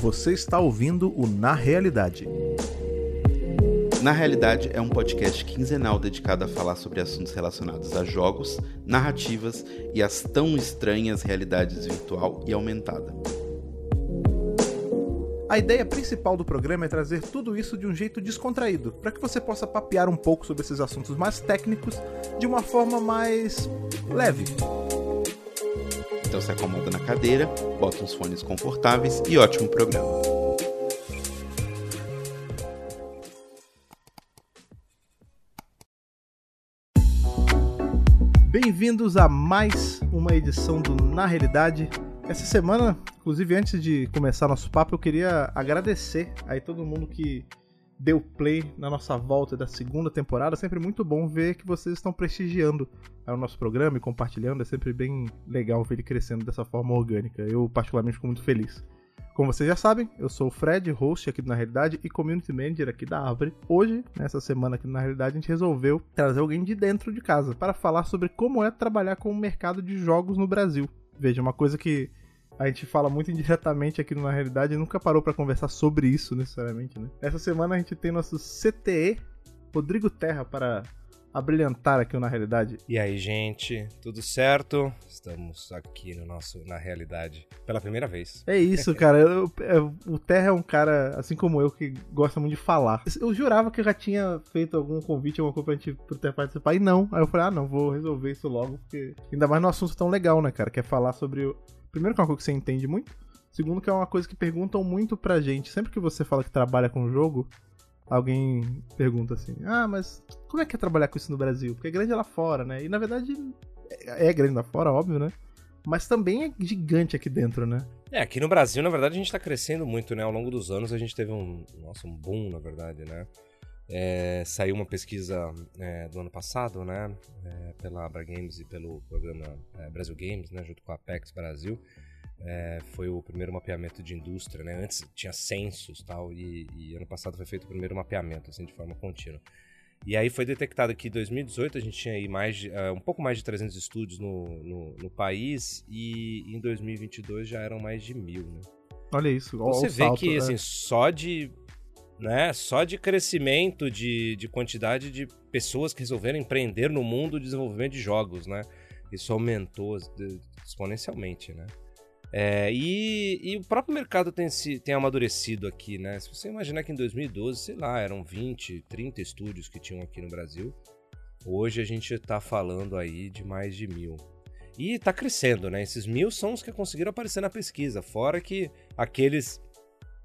Você está ouvindo o Na Realidade. Na Realidade é um podcast quinzenal dedicado a falar sobre assuntos relacionados a jogos, narrativas e as tão estranhas realidades virtual e aumentada. A ideia principal do programa é trazer tudo isso de um jeito descontraído, para que você possa papear um pouco sobre esses assuntos mais técnicos de uma forma mais leve. Então se acomoda na cadeira, bota uns fones confortáveis e ótimo programa. Bem-vindos a mais uma edição do Na Realidade. Essa semana, inclusive antes de começar nosso papo, eu queria agradecer aí todo mundo que deu play na nossa volta da segunda temporada. Sempre muito bom ver que vocês estão prestigiando o nosso programa e compartilhando. É sempre bem legal ver ele crescendo dessa forma orgânica. Eu, particularmente, fico muito feliz. Como vocês já sabem, eu sou o Fred, host aqui do Na Realidade e Community Manager aqui da Árvore. Hoje, nessa semana aqui Na Realidade, a gente resolveu trazer alguém de dentro de casa para falar sobre como é trabalhar com o mercado de jogos no Brasil. Veja, uma coisa que a gente fala muito indiretamente aqui no Na Realidade e nunca parou para conversar sobre isso necessariamente, né? Essa semana a gente tem nosso CTE, Rodrigo Terra, para abrilhantar aqui Na Realidade. E aí, gente, tudo certo? Estamos aqui no nosso Na Realidade pela primeira vez. É isso, cara. Eu, eu, o Terra é um cara, assim como eu, que gosta muito de falar. Eu jurava que eu já tinha feito algum convite, alguma coisa pra gente pro Terra participar, e não. Aí eu falei, ah, não, vou resolver isso logo, porque ainda mais no assunto tão legal, né, cara? Que é falar sobre Primeiro que é uma coisa que você entende muito. Segundo que é uma coisa que perguntam muito pra gente. Sempre que você fala que trabalha com jogo, alguém pergunta assim: Ah, mas como é que é trabalhar com isso no Brasil? Porque é grande lá fora, né? E na verdade é grande lá fora, óbvio, né? Mas também é gigante aqui dentro, né? É, aqui no Brasil, na verdade, a gente tá crescendo muito, né? Ao longo dos anos a gente teve um, nossa, um boom, na verdade, né? É, saiu uma pesquisa é, do ano passado, né, é, pela Abra Games e pelo programa é, Brasil Games, né, junto com a Apex Brasil. É, foi o primeiro mapeamento de indústria, né? Antes tinha censos tal, e, e ano passado foi feito o primeiro mapeamento, assim, de forma contínua. E aí foi detectado que em 2018 a gente tinha aí mais de, uh, um pouco mais de 300 estúdios no, no, no, país e em 2022 já eram mais de mil, né? Olha isso. Então você vê salto, que, assim, só de né? Só de crescimento de, de quantidade de pessoas que resolveram empreender no mundo do desenvolvimento de jogos, né? Isso aumentou exponencialmente, né? É, e, e, o próprio mercado tem, se, tem amadurecido aqui, né? Se você imaginar que em 2012, sei lá, eram 20, 30 estúdios que tinham aqui no Brasil, hoje a gente está falando aí de mais de mil. E está crescendo, né? Esses mil são os que conseguiram aparecer na pesquisa, fora que aqueles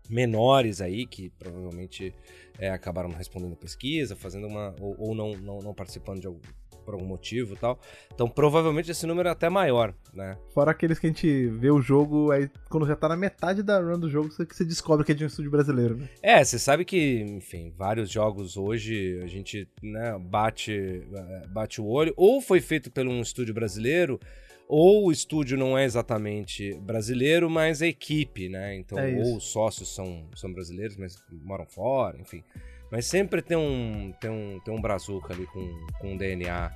menores aí que provavelmente é, acabaram não respondendo a pesquisa, fazendo uma ou, ou não, não, não, participando de algum, por algum motivo e tal. Então provavelmente esse número é até maior, né? Fora aqueles que a gente vê o jogo aí quando já tá na metade da run do jogo que você descobre que é de um estúdio brasileiro, né? É, você sabe que, enfim, vários jogos hoje a gente né, bate bate o olho ou foi feito por um estúdio brasileiro ou o estúdio não é exatamente brasileiro, mas a equipe, né? Então, é ou os sócios são, são brasileiros, mas moram fora, enfim. Mas sempre tem um, tem um, tem um brazuca ali com, com um DNA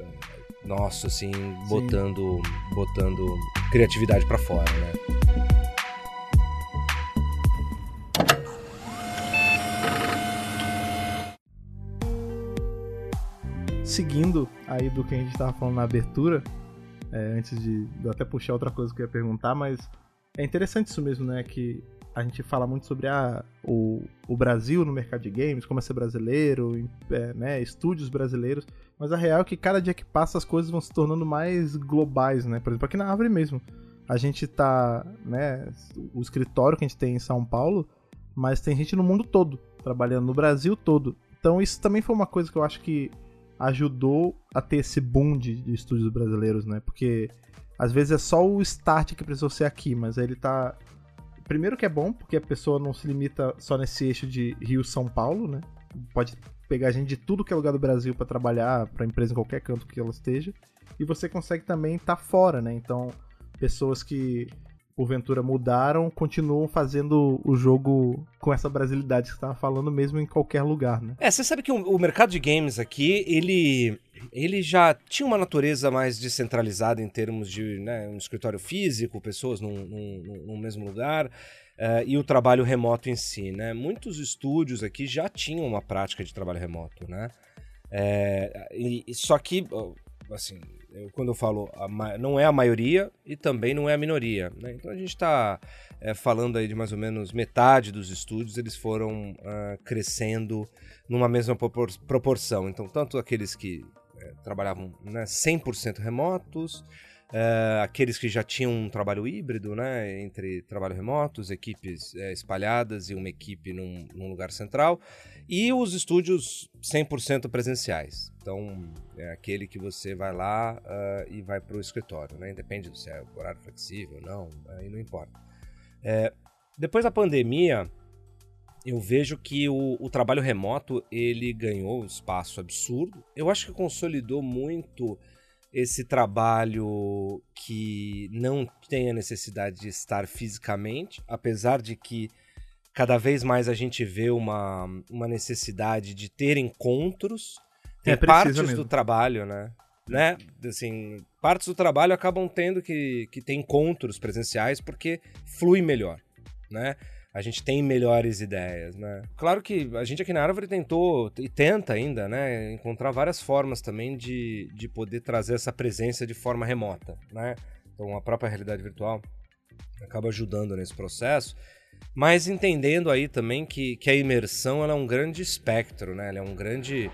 eh, nosso, assim, botando, botando criatividade para fora, né? Seguindo aí do que a gente estava falando na abertura, é, antes de, de até puxar outra coisa que eu ia perguntar, mas é interessante isso mesmo, né? Que a gente fala muito sobre a, o, o Brasil no mercado de games, como é ser brasileiro, é, né, estúdios brasileiros, mas a real é que cada dia que passa as coisas vão se tornando mais globais, né? Por exemplo, aqui na Árvore mesmo. A gente tá, né, o escritório que a gente tem em São Paulo, mas tem gente no mundo todo, trabalhando no Brasil todo. Então isso também foi uma coisa que eu acho que ajudou a ter esse boom de, de estúdios brasileiros, né? Porque às vezes é só o start que precisou ser aqui, mas ele tá. Primeiro que é bom, porque a pessoa não se limita só nesse eixo de Rio-São Paulo, né? Pode pegar gente de tudo que é lugar do Brasil para trabalhar para empresa em qualquer canto que ela esteja. E você consegue também estar tá fora, né? Então, pessoas que porventura mudaram, continuam fazendo o jogo com essa brasilidade que você estava falando, mesmo em qualquer lugar, né? É, você sabe que o, o, mercado de games aqui, ele, ele já tinha uma natureza mais descentralizada em termos de né, um escritório físico, pessoas num, num, num mesmo lugar. Uh, e o trabalho remoto em si, né? Muitos estúdios aqui já tinham uma prática de trabalho remoto, né? É, e, só que, assim, eu, quando eu falo, a, não é a maioria e também não é a minoria. Né? Então a gente está é, falando aí de mais ou menos metade dos estúdios, eles foram uh, crescendo numa mesma propor proporção. Então, tanto aqueles que é, trabalhavam né, 100% remotos, Uh, aqueles que já tinham um trabalho híbrido, né, entre trabalho remotos, equipes é, espalhadas e uma equipe num, num, lugar central, e os estúdios 100% presenciais. Então, é aquele que você vai lá uh, e vai para o escritório, né, independe se é horário flexível ou não, aí não importa. É, depois da pandemia, eu vejo que o, o trabalho remoto ele ganhou um espaço absurdo. Eu acho que consolidou muito esse trabalho que não tem a necessidade de estar fisicamente, apesar de que cada vez mais a gente vê uma, uma necessidade de ter encontros. Tem é, partes mesmo. do trabalho, né? né? Assim, partes do trabalho acabam tendo que, que ter encontros presenciais porque flui melhor, né? a gente tem melhores ideias, né? Claro que a gente aqui na Árvore tentou e tenta ainda, né, encontrar várias formas também de, de poder trazer essa presença de forma remota, né? Então a própria realidade virtual acaba ajudando nesse processo, mas entendendo aí também que, que a imersão ela é um grande espectro, né? Ela é um grande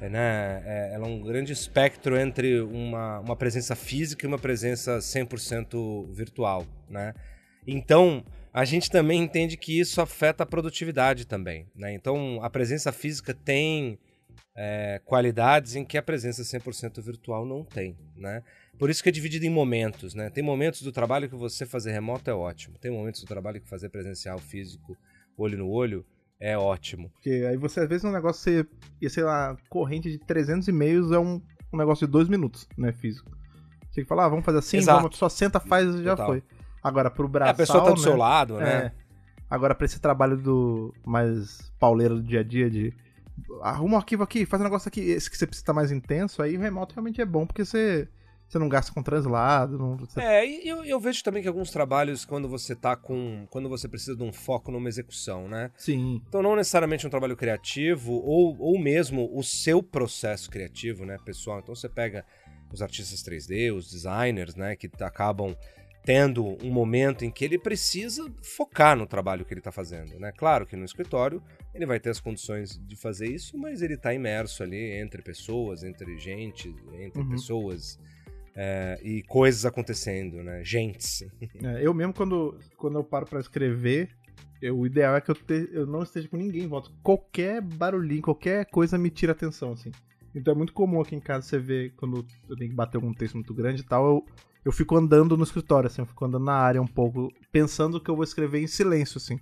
né? É, ela é um grande espectro entre uma, uma presença física e uma presença 100% virtual, né? Então, a gente também entende que isso afeta a produtividade também. Né? Então, a presença física tem é, qualidades em que a presença 100% virtual não tem. Né? Por isso que é dividido em momentos. Né? Tem momentos do trabalho que você fazer remoto é ótimo. Tem momentos do trabalho que fazer presencial, físico, olho no olho, é ótimo. Porque aí você, às vezes, um negócio, você, ia, sei lá, corrente de 300 e-mails é um, um negócio de dois minutos, né, físico. Você tem que falar, ah, vamos fazer assim, vamos, só senta, faz e já Total. foi. Agora, pro braço. É, a pessoa tá do né? seu lado, né? É. Agora, pra esse trabalho do mais pauleiro do dia a dia, de arruma um arquivo aqui, faz um negócio aqui, esse que você precisa estar mais intenso, aí o remoto realmente é bom, porque você, você não gasta com translado. Não, você... É, e eu, eu vejo também que alguns trabalhos, quando você tá com. Quando você precisa de um foco numa execução, né? Sim. Então, não necessariamente um trabalho criativo, ou, ou mesmo o seu processo criativo, né, pessoal? Então, você pega os artistas 3D, os designers, né, que acabam tendo um momento em que ele precisa focar no trabalho que ele está fazendo. Né? Claro que no escritório ele vai ter as condições de fazer isso, mas ele está imerso ali entre pessoas, entre gente, entre uhum. pessoas é, e coisas acontecendo, né? Gentes. É, eu mesmo, quando, quando eu paro para escrever, eu, o ideal é que eu, te, eu não esteja com ninguém em volta. Qualquer barulhinho, qualquer coisa me tira atenção, assim. Então é muito comum aqui em casa você ver quando eu tenho que bater algum texto muito grande e tal, eu eu fico andando no escritório, assim, eu fico andando na área um pouco, pensando que eu vou escrever em silêncio, assim.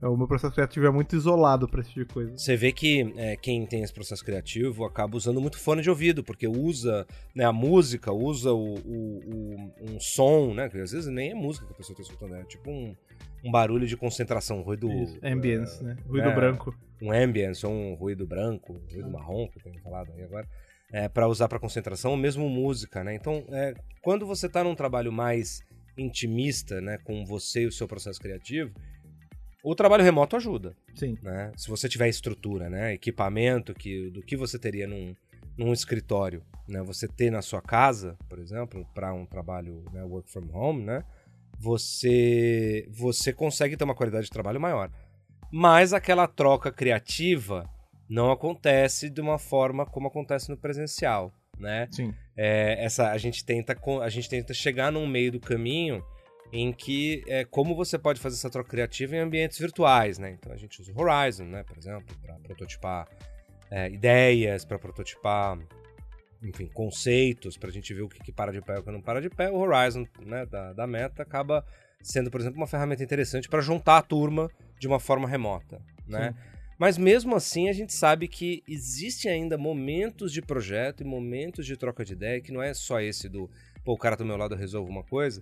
É, o meu processo criativo é muito isolado para esse tipo de coisa. Você vê que é, quem tem esse processo criativo acaba usando muito fone de ouvido, porque usa né, a música, usa o, o, o, um som, né? Que às vezes nem é música que a pessoa está escutando, é tipo um, um barulho de concentração, um ruído. Isso, ambience, é, né? Ruído é, branco. Um ambience, ou um ruído branco, um ruído marrom, que eu tenho falado aí agora é, para usar para concentração, ou mesmo música, né? Então, é, quando você está num trabalho mais intimista, né, com você e o seu processo criativo, o trabalho remoto ajuda. Sim. Né? Se você tiver estrutura, né, equipamento que, do que você teria num, num escritório, né, você ter na sua casa, por exemplo, para um trabalho né, work from home, né, você você consegue ter uma qualidade de trabalho maior. Mas aquela troca criativa não acontece de uma forma como acontece no presencial, né? Sim. É, essa, a, gente tenta, a gente tenta chegar num meio do caminho em que é, como você pode fazer essa troca criativa em ambientes virtuais, né? Então a gente usa o Horizon, né, por exemplo, para prototipar é, ideias, para prototipar, enfim, conceitos, para a gente ver o que, que, para de pé e o que não para de pé. O Horizon, né, da, da Meta acaba sendo, por exemplo, uma ferramenta interessante para juntar a turma de uma forma remota, né? Sim. Mas mesmo assim, a gente sabe que existe ainda momentos de projeto e momentos de troca de ideia, que não é só esse do, pô, o cara do meu lado resolve uma coisa,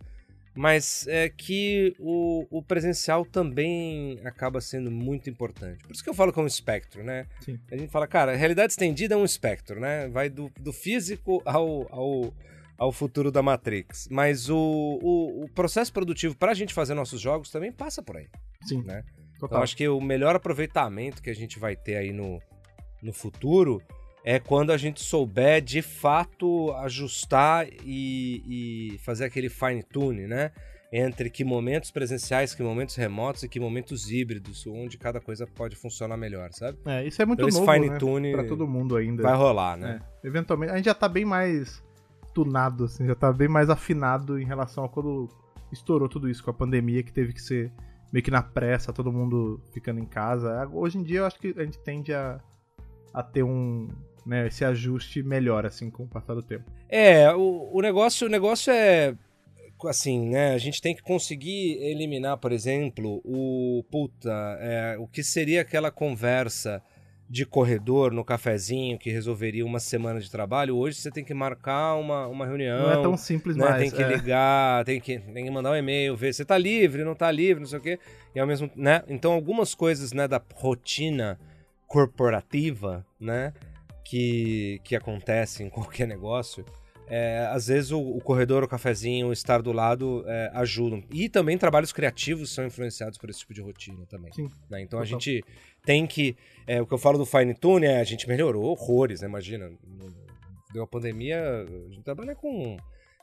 mas é que o, o, presencial também acaba sendo muito importante. Por isso que eu falo como espectro, né? Sim. A gente fala, cara, a realidade estendida é um espectro, né? Vai do, do físico ao, ao, ao futuro da Matrix. Mas o, o, o processo produtivo para a gente fazer nossos jogos também passa por aí. Sim. Né? Total. Então acho que o melhor aproveitamento que a gente vai ter aí no, no futuro é quando a gente souber de fato ajustar e, e fazer aquele fine tune, né? Entre que momentos presenciais, que momentos remotos e que momentos híbridos, onde cada coisa pode funcionar melhor, sabe? É, isso é muito então, novo, fine tune né? pra todo mundo ainda. Vai rolar, né? É, eventualmente, a gente já tá bem mais tunado, assim, já tá bem mais afinado em relação a quando estourou tudo isso com a pandemia, que teve que ser meio que na pressa, todo mundo ficando em casa. Hoje em dia eu acho que a gente tende a, a ter um, né, esse ajuste melhor, assim, com o passar do tempo. É, o, o, negócio, o negócio é assim, né? A gente tem que conseguir eliminar, por exemplo, o puta, é, o que seria aquela conversa de corredor no cafezinho que resolveria uma semana de trabalho. Hoje você tem que marcar uma, uma reunião. Não é tão simples né? mais. Tem que é. ligar, tem que, tem que mandar um e-mail, ver se tá livre, não tá livre, não sei o quê. E ao mesmo, né? Então algumas coisas, né, da rotina corporativa, né? Que, que acontece em qualquer negócio, é, às vezes o, o, corredor, o cafezinho, o estar do lado é, ajudam. E também trabalhos criativos são influenciados por esse tipo de rotina também. Né? Então a gente tem que. É, o que eu falo do fine tune é a gente melhorou horrores, né? Imagina. Deu a pandemia, a gente trabalha com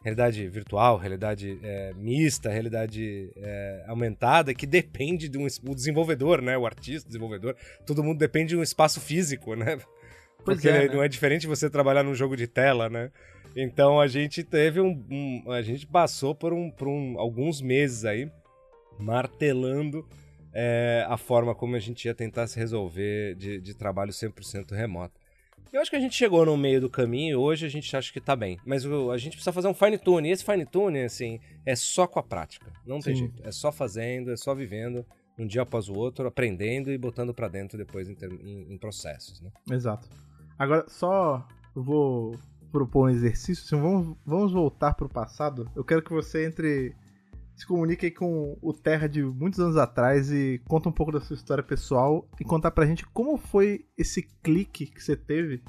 realidade virtual, realidade é, mista, realidade é, aumentada, que depende do um, desenvolvedor, né? O artista, o desenvolvedor, todo mundo depende de um espaço físico, né? Pois Porque é, né? não é diferente você trabalhar num jogo de tela, né? Então a gente teve um, um. a gente passou por, um, por um, alguns meses aí martelando é, a forma como a gente ia tentar se resolver de, de trabalho 100% remoto. Eu acho que a gente chegou no meio do caminho e hoje a gente acha que tá bem. Mas o, a gente precisa fazer um fine tune. E esse fine tune, assim, é só com a prática. Não tem Sim. jeito. É só fazendo, é só vivendo um dia após o outro, aprendendo e botando para dentro depois em, em, em processos, né? Exato. Agora, só vou propor um exercício. Assim, vamos, vamos voltar pro passado. Eu quero que você entre. Se comunique com o Terra de muitos anos atrás e conta um pouco da sua história pessoal e contar pra gente como foi esse clique que você teve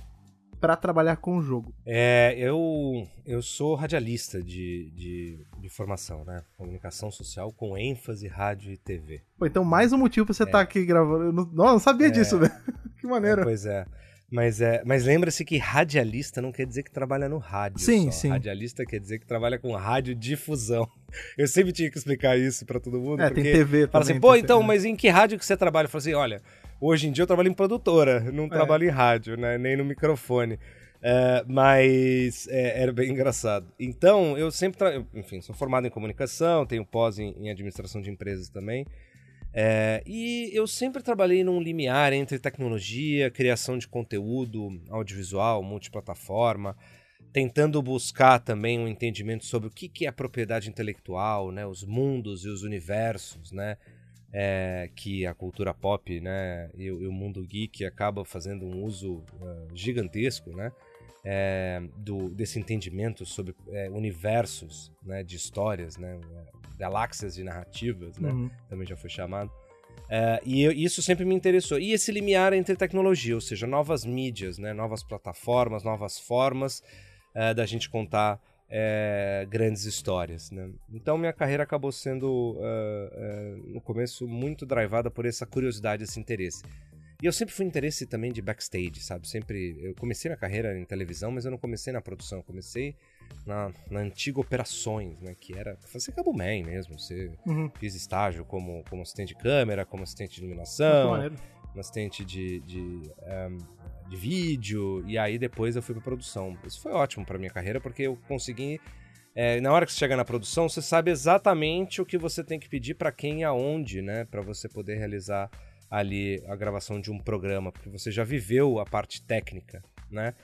para trabalhar com o jogo. É, eu, eu sou radialista de, de, de, formação, né? Comunicação social com ênfase rádio e TV. Pô, então mais um motivo pra você estar é. tá aqui gravando. Eu não, não, não sabia é, disso, né? que maneiro. É, pois é. Mas, é, mas lembra-se que radialista não quer dizer que trabalha no rádio. Sim, só. sim. Radialista quer dizer que trabalha com radiodifusão. Eu sempre tinha que explicar isso para todo mundo. É, tem TV fala também. assim, pô, então, mas em que rádio que você trabalha? Eu falo assim, olha, hoje em dia eu trabalho em produtora, não é. trabalho em rádio, né? Nem no microfone. É, mas é, era bem engraçado. Então, eu sempre, tra... enfim, sou formado em comunicação, tenho pós em, em administração de empresas também. É, e eu sempre trabalhei num limiar entre tecnologia, criação de conteúdo audiovisual, multiplataforma, tentando buscar também um entendimento sobre o que, que é propriedade intelectual, né, os mundos e os universos, né, é, que a cultura pop né, e, e, o mundo geek acaba fazendo um uso uh, gigantesco, né, é, do, desse entendimento sobre é, universos né, de histórias, né, galáxias de narrativas, né, uhum. também já foi chamado. É, e eu, isso sempre me interessou. E esse limiar entre tecnologia, ou seja, novas mídias, né, novas plataformas, novas formas é, da gente contar é, grandes histórias. Né? Então minha carreira acabou sendo, no começo, muito drivada por essa curiosidade, esse interesse. E eu sempre fui interesse também de backstage, sabe? Sempre. Eu comecei na carreira em televisão, mas eu não comecei na produção. Eu comecei na, na antiga Operações, né? Que era. Você Cabo Man mesmo. Você uhum. fiz estágio como, como assistente de câmera, como assistente de iluminação, como assistente de, de, um, de vídeo. E aí depois eu fui pra produção. Isso foi ótimo pra minha carreira, porque eu consegui. É, na hora que você chega na produção, você sabe exatamente o que você tem que pedir para quem e aonde, né? Para você poder realizar ali a gravação de um programa, porque você já viveu a parte técnica, né?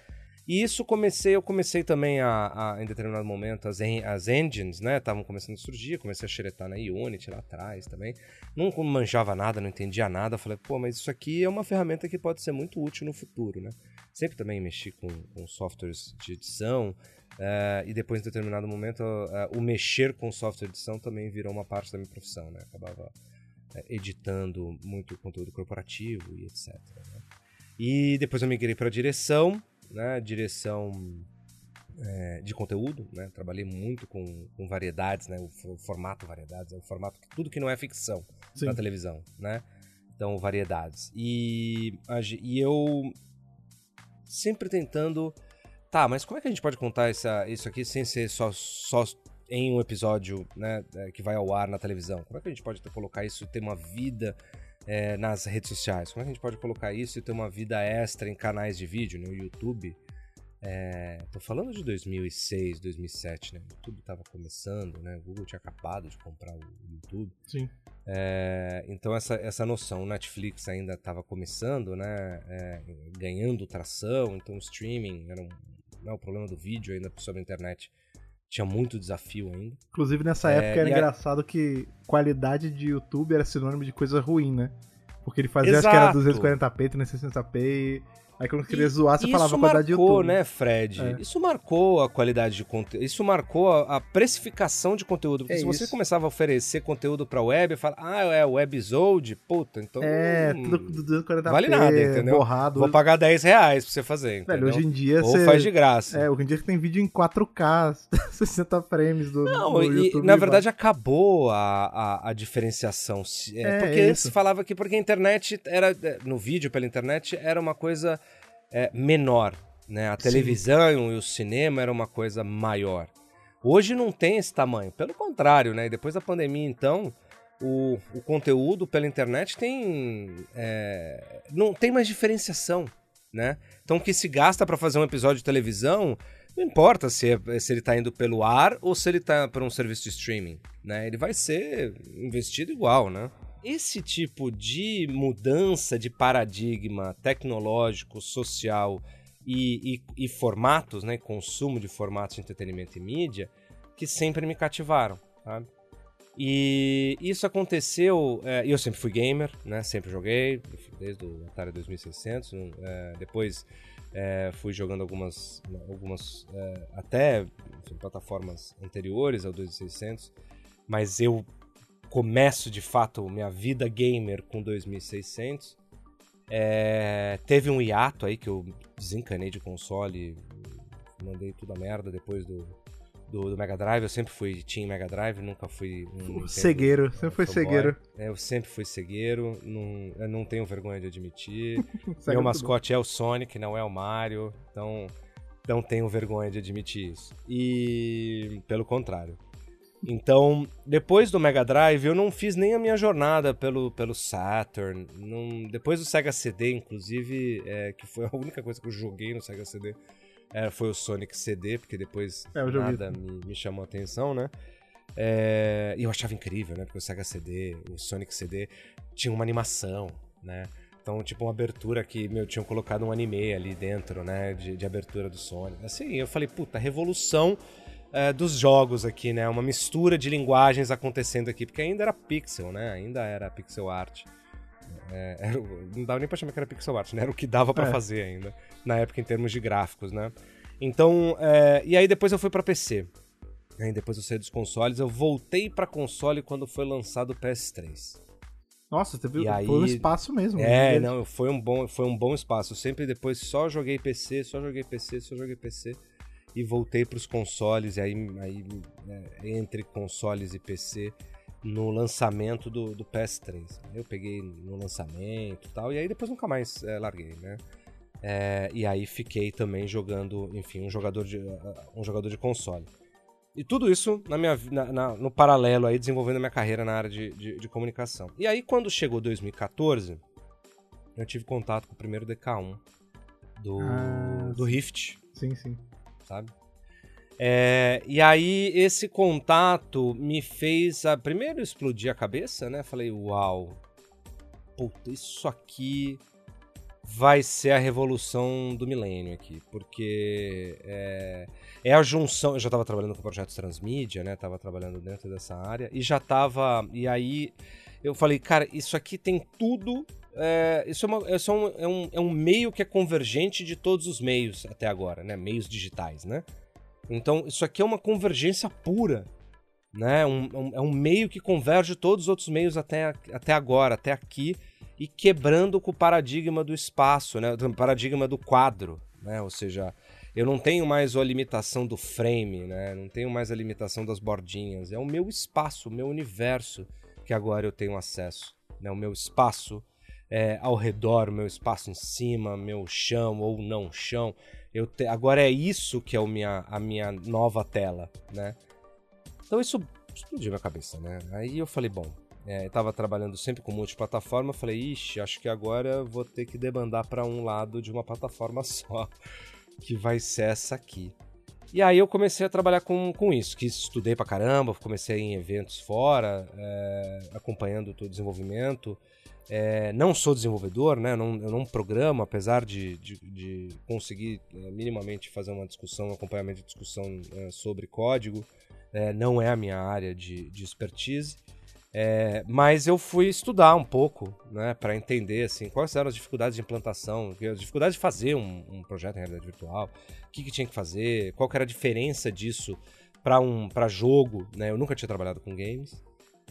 E isso comecei, eu comecei também a, a em determinado momento, as, en, as engines, né, estavam começando a surgir, comecei a xeretar na Unity lá atrás também. Não manjava nada, não entendia nada, falei, pô, mas isso aqui é uma ferramenta que pode ser muito útil no futuro, né? Sempre também mexi com, com softwares de edição, uh, e depois em determinado momento uh, o mexer com software de edição também virou uma parte da minha profissão, né? Acabava uh, editando muito conteúdo corporativo e etc. Né? E depois eu migrei para direção, né? Direção é, de conteúdo, né? Trabalhei muito com, com variedades, né? O, o, formato variedades, é o formato que tudo que não é ficção Sim. na televisão, né? Então, variedades. E, e eu sempre tentando... Tá, mas como é que a gente pode contar essa, isso aqui sem ser só, só em um episódio né, é, que vai ao ar na televisão? Como é que a gente pode colocar isso e ter uma vida é, nas redes sociais? Como é que a gente pode colocar isso e ter uma vida extra em canais de vídeo, no YouTube? É, tô falando de 2006, 2007, né? O YouTube tava começando, né? O Google tinha acabado de comprar o YouTube. Sim. É, então essa, essa noção, o Netflix ainda estava começando, né? É, ganhando tração, então o streaming era um, né, o problema do vídeo ainda sobre a internet tinha muito desafio ainda. Inclusive nessa é, época era engraçado a... que qualidade de YouTube era sinônimo de coisa ruim, né? Porque ele fazia, Exato. acho que era 240p, 360p e Aí quando queria zoar, você falava a qualidade de YouTube. Isso marcou, né, Fred? É. Isso marcou a qualidade de conteúdo. Isso marcou a, a, precificação de conteúdo. Porque é se você começava a oferecer conteúdo pra web, fala, ah, é webzode, puta, então. É, hum, tudo 240p. Vale nada, entendeu? Borrado. Vou pagar 10 reais pra você fazer. Entendeu? Velho, hoje em dia. Ou você... faz de graça. É, hoje em dia tem vídeo em 4K, 60 frames do, Não, do e, YouTube. Na verdade, acabou a, a, a diferenciação. É, é, porque antes falava que porque a internet era. É, no vídeo pela internet era uma coisa é, menor. Né? A televisão Sim. e o cinema era uma coisa maior. Hoje não tem esse tamanho. Pelo contrário, né? depois da pandemia, então, o, o conteúdo pela internet tem. É, não tem mais diferenciação. Né? Então, o que se gasta para fazer um episódio de televisão, não importa se, é, se ele está indo pelo ar ou se ele está para um serviço de streaming. Né? Ele vai ser investido igual, né? Esse tipo de mudança de paradigma tecnológico, social e, e, e, formatos, né, consumo de formatos de entretenimento e mídia, que sempre me cativaram, sabe? E isso aconteceu, é, eu sempre fui gamer, né, sempre joguei, desde o Atari 2600, é, depois é, fui jogando algumas, algumas até enfim, plataformas anteriores ao 2600, mas eu começo de fato minha vida gamer com 2600. É, teve um hiato aí que eu desencanei de console, mandei tudo a merda depois do, do, do, Mega Drive. Eu sempre fui Team Mega Drive, nunca fui um. cegueiro, sempre foi cegueiro. É, eu sempre fui cegueiro, não, eu não tenho vergonha de admitir. Meu mascote é o Sonic, não é o Mario, então não tenho vergonha de admitir isso. E pelo contrário. Então, depois do Mega Drive, eu não fiz nem a minha jornada pelo, pelo Saturn. Não, depois do Sega CD, inclusive, é, que foi a única coisa que eu joguei no Sega CD, é, foi o Sonic CD, porque depois é, nada me, me, chamou a atenção, né? É, e eu achava incrível, né? Porque o Sega CD, o Sonic CD, tinha uma animação, né? Então, tipo, uma abertura que, meu, tinham colocado um anime ali dentro, né? De, de abertura do Sonic. Assim, eu falei, puta, revolução é, dos jogos aqui, né? Uma mistura de linguagens acontecendo aqui, porque ainda era pixel, né? Ainda era pixel art. É, era, não dava nem pra chamar que era pixel art, né? Era o que dava para é. fazer ainda, na época em termos de gráficos, né? Então, é, e aí depois eu fui para PC. Aí depois eu saí dos consoles, eu voltei para console quando foi lançado o PS3. Nossa, teve, e aí, foi um espaço mesmo. É, não, foi um bom, foi um bom espaço. Eu sempre depois só joguei PC, só joguei PC, só joguei PC e voltei para os consoles, e aí, aí é, entre consoles e PC, no lançamento do, do PS3. Eu peguei no lançamento e tal, e aí depois nunca mais é, larguei, né? É, e aí fiquei também jogando, enfim, um jogador de, um jogador de console. E tudo isso na minha, na, na, no paralelo aí, desenvolvendo a minha carreira na área de, de, de, comunicação. E aí, quando chegou 2014, eu tive contato com o primeiro DK1 do, ah, do Rift. Sim, sim sabe? É, e aí esse contato me fez a, primeiro explodir a cabeça, né? Falei, uau, puta, isso aqui vai ser a revolução do milênio aqui, porque é, é a junção. Eu já estava trabalhando com projetos transmídia, né? Tava trabalhando dentro dessa área e já estava. E aí eu falei, cara, isso aqui tem tudo. É, isso, é, uma, isso é, um, é, um, é um meio que é convergente de todos os meios até agora, né? Meios digitais, né? Então, isso aqui é uma convergência pura. Né? Um, um, é um meio que converge todos os outros meios até, até agora, até aqui e quebrando com o paradigma do espaço, né? o paradigma do quadro. Né? Ou seja, eu não tenho mais a limitação do frame, né? não tenho mais a limitação das bordinhas. É o meu espaço, o meu universo que agora eu tenho acesso. Né? O meu espaço é, ao redor, meu espaço em cima, meu chão ou não chão. Eu te... Agora é isso que é o minha, a minha nova tela. Né? Então isso explodiu minha cabeça. Né? Aí eu falei, bom, é, estava trabalhando sempre com multiplataforma, falei, ixi, acho que agora vou ter que debandar para um lado de uma plataforma só, que vai ser essa aqui. E aí eu comecei a trabalhar com, com isso, que estudei pra caramba, comecei em eventos fora, é, acompanhando o desenvolvimento. É, não sou desenvolvedor, né? Não, eu não programo, apesar de, de, de conseguir é, minimamente fazer uma discussão, um acompanhamento de discussão é, sobre código. É, não é a minha área de, de expertise. É, mas eu fui estudar um pouco, né, para entender assim quais eram as dificuldades de implantação, as dificuldades de fazer um, um projeto em realidade virtual, o que, que, tinha que fazer, qual que era a diferença disso para um para jogo, né? Eu nunca tinha trabalhado com games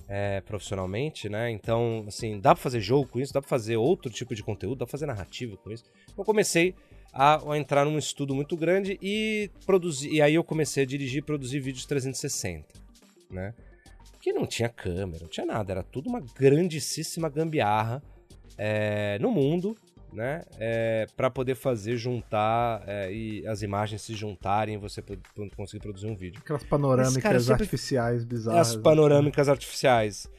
é, profissionalmente, né? Então, assim, dá para fazer jogo com isso, dá para fazer outro tipo de conteúdo, dá para fazer narrativa com isso. Eu comecei a, a, entrar num estudo muito grande e produzir, e aí eu comecei a dirigir e produzir vídeos 360, né? que não tinha câmera, não tinha nada, era tudo uma grandíssima gambiarra é, no mundo, né? É, para poder fazer juntar é, e as imagens se juntarem e você conseguir produzir um vídeo. Aquelas panorâmicas cara, sempre... artificiais bizarras. As panorâmicas artificiais.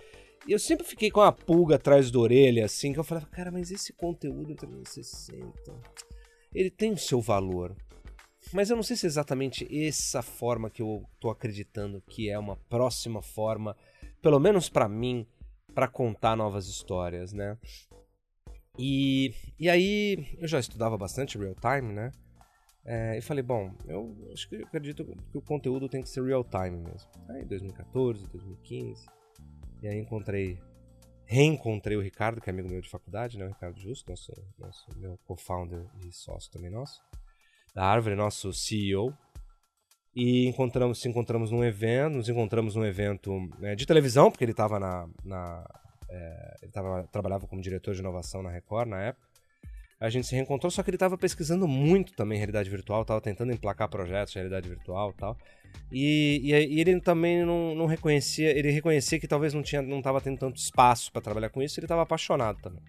E eu sempre fiquei com uma pulga atrás da orelha, assim, que eu falava, cara, mas esse conteúdo em 360, ele tem o seu valor. Mas eu não sei se é exatamente essa forma que eu tô acreditando que é uma próxima forma, pelo menos para mim, para contar novas histórias, né? E, e aí eu já estudava bastante real time, né? É, e falei, bom, eu acho que eu acredito que o conteúdo tem que ser real time mesmo. Aí 2014, 2015, e aí encontrei, reencontrei o Ricardo, que é amigo meu de faculdade, né? O Ricardo Justo, nosso, nosso meu co-founder e sócio também nosso da Árvore, nosso CEO. E encontramos, se encontramos num evento, nos encontramos num evento né, de televisão, porque ele estava na. na é, ele tava, trabalhava como diretor de inovação na Record na época. A gente se reencontrou, só que ele estava pesquisando muito também realidade virtual, estava tentando emplacar projetos de realidade virtual tal. E, e, e, ele também não, não, reconhecia, ele reconhecia que talvez não tinha, não estava tendo tanto espaço para trabalhar com isso, ele estava apaixonado também.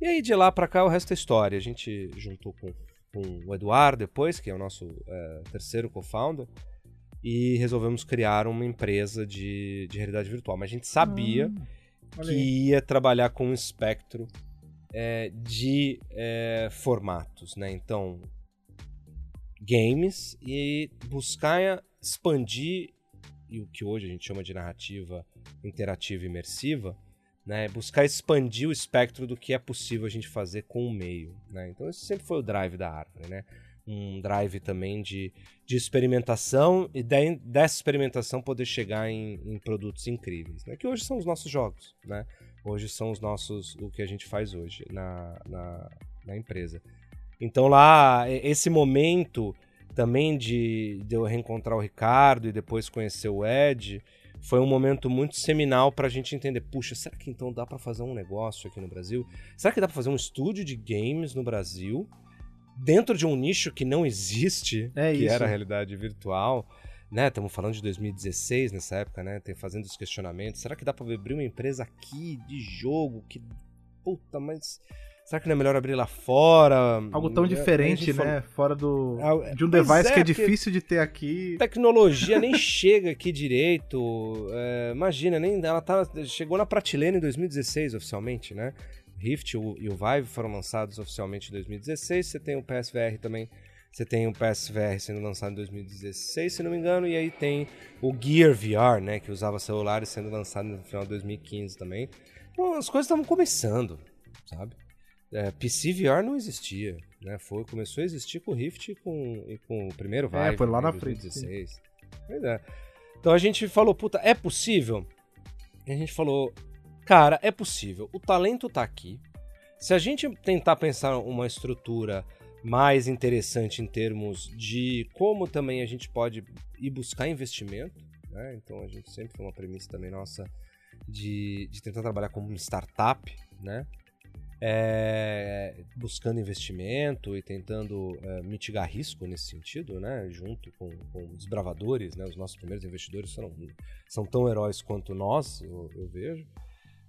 E aí de lá para cá o resto é história. A gente juntou com com o Eduardo depois, que é o nosso é, terceiro co-founder, e resolvemos criar uma empresa de, de realidade virtual. Mas a gente sabia hum, que ia trabalhar com um espectro é, de é, formatos, né? Então, games e buscar expandir e o que hoje a gente chama de narrativa interativa e imersiva, né? Buscar expandir o espectro do que é possível a gente fazer com o meio, né? Então esse sempre foi o drive da árvore, né? Um drive também de, de experimentação e de, dessa experimentação poder chegar em, em, produtos incríveis, né? Que hoje são os nossos jogos, né? Hoje são os nossos, o que a gente faz hoje na, na, na empresa. Então lá, esse momento também de, de eu reencontrar o Ricardo e depois conhecer o Ed, foi um momento muito seminal para a gente entender, puxa, será que então dá para fazer um negócio aqui no Brasil? Será que dá para fazer um estúdio de games no Brasil dentro de um nicho que não existe, é que isso. era a realidade virtual? Né, estamos falando de 2016 nessa época, né? Tem fazendo os questionamentos. Será que dá para abrir uma empresa aqui de jogo que puta, mas Será que não é melhor abrir lá fora? Algo tão diferente, né? Fora do de um device é, que é difícil de ter aqui. Tecnologia nem chega aqui direito. É, imagina, nem ela tá chegou na prateleira em 2016 oficialmente, né? Rift e o Vive foram lançados oficialmente em 2016. Você tem o PSVR também. Você tem o PSVR sendo lançado em 2016, se não me engano, e aí tem o Gear VR, né, que usava celulares sendo lançado no final de 2015 também. Então, as coisas estavam começando, sabe? é, PC VR não existia, né? Foi, começou a existir com o Rift e com, e com o primeiro Vive. É, foi lá na frente. 2016. Pois é. Então a gente falou, puta, é possível? E a gente falou, cara, é possível. O talento tá aqui. Se a gente tentar pensar uma estrutura mais interessante em termos de como também a gente pode ir buscar investimento, né? Então a gente sempre foi uma premissa também nossa de, de tentar trabalhar como uma startup, né? É, buscando investimento e tentando é, mitigar risco nesse sentido, né? Junto com, com os bravadores, né? Os nossos primeiros investidores são, são tão heróis quanto nós, eu, eu vejo.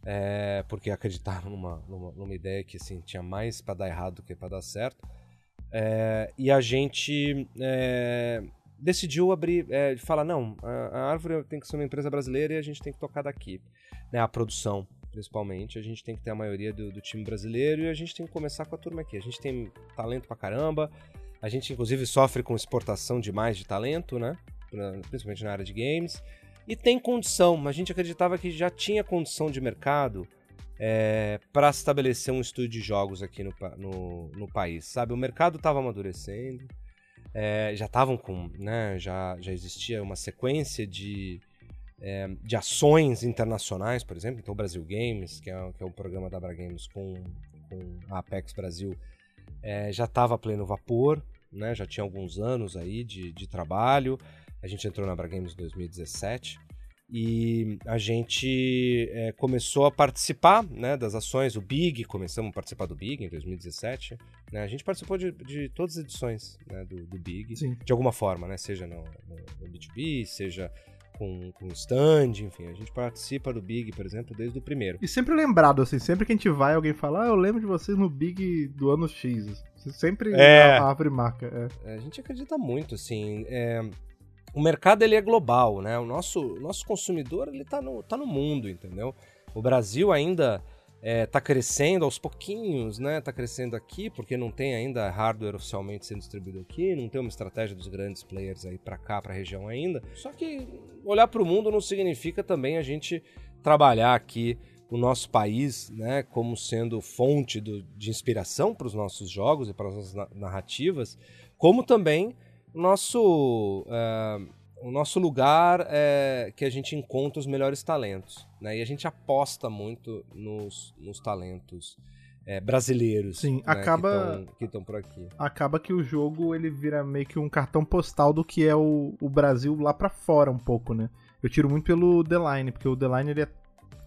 É, porque acreditaram numa, numa, numa, ideia que assim, tinha mais para dar errado do que para dar certo. É, e a gente é, decidiu abrir, é, falar, não, a, a, Árvore tem que ser uma empresa brasileira e a gente tem que tocar daqui. Né, a produção, principalmente, a gente tem que ter a maioria do, do, time brasileiro e a gente tem que começar com a turma aqui. A gente tem talento pra caramba, a gente inclusive sofre com exportação demais de talento, né? Principalmente na área de games. E tem condição, a gente acreditava que já tinha condição de mercado é, para estabelecer um estúdio de jogos aqui no, no, no país, sabe? O mercado estava amadurecendo, é, já estavam com, né, já, já existia uma sequência de, é, de ações internacionais, por exemplo, então o Brasil Games, que é, que é o programa da Abra Games com, com a Apex Brasil, é, já estava pleno vapor, né, já tinha alguns anos aí de, de trabalho, a gente entrou na Abra Games em 2017, e a gente é, começou a participar né, das ações, o Big, começamos a participar do Big em 2017. Né, a gente participou de, de todas as edições né, do, do, Big, Sim. de alguma forma, né, seja no, no, no B2B, seja com, com stand, enfim, a gente participa do Big, por exemplo, desde o primeiro. E sempre lembrado, assim, sempre que a gente vai, alguém fala, ah, eu lembro de vocês no Big do ano X. Sempre é, abre marca. É. A gente acredita muito, assim. É, o mercado ele é global, né? O nosso, nosso consumidor ele tá no, tá no mundo, entendeu? O Brasil ainda está é, crescendo aos pouquinhos, né? Está crescendo aqui porque não tem ainda hardware oficialmente sendo distribuído aqui, não tem uma estratégia dos grandes players aí para cá, para a região ainda. Só que olhar para o mundo não significa também a gente trabalhar aqui o nosso país, né, como sendo fonte do, de inspiração para os nossos jogos e para as nossas narrativas, como também nosso, uh, o nosso lugar é que a gente encontra os melhores talentos. Né? E a gente aposta muito nos, nos talentos é, brasileiros Sim, né, acaba, que estão por aqui. Acaba que o jogo ele vira meio que um cartão postal do que é o, o Brasil lá para fora um pouco, né? Eu tiro muito pelo The Line, porque o The Line ele é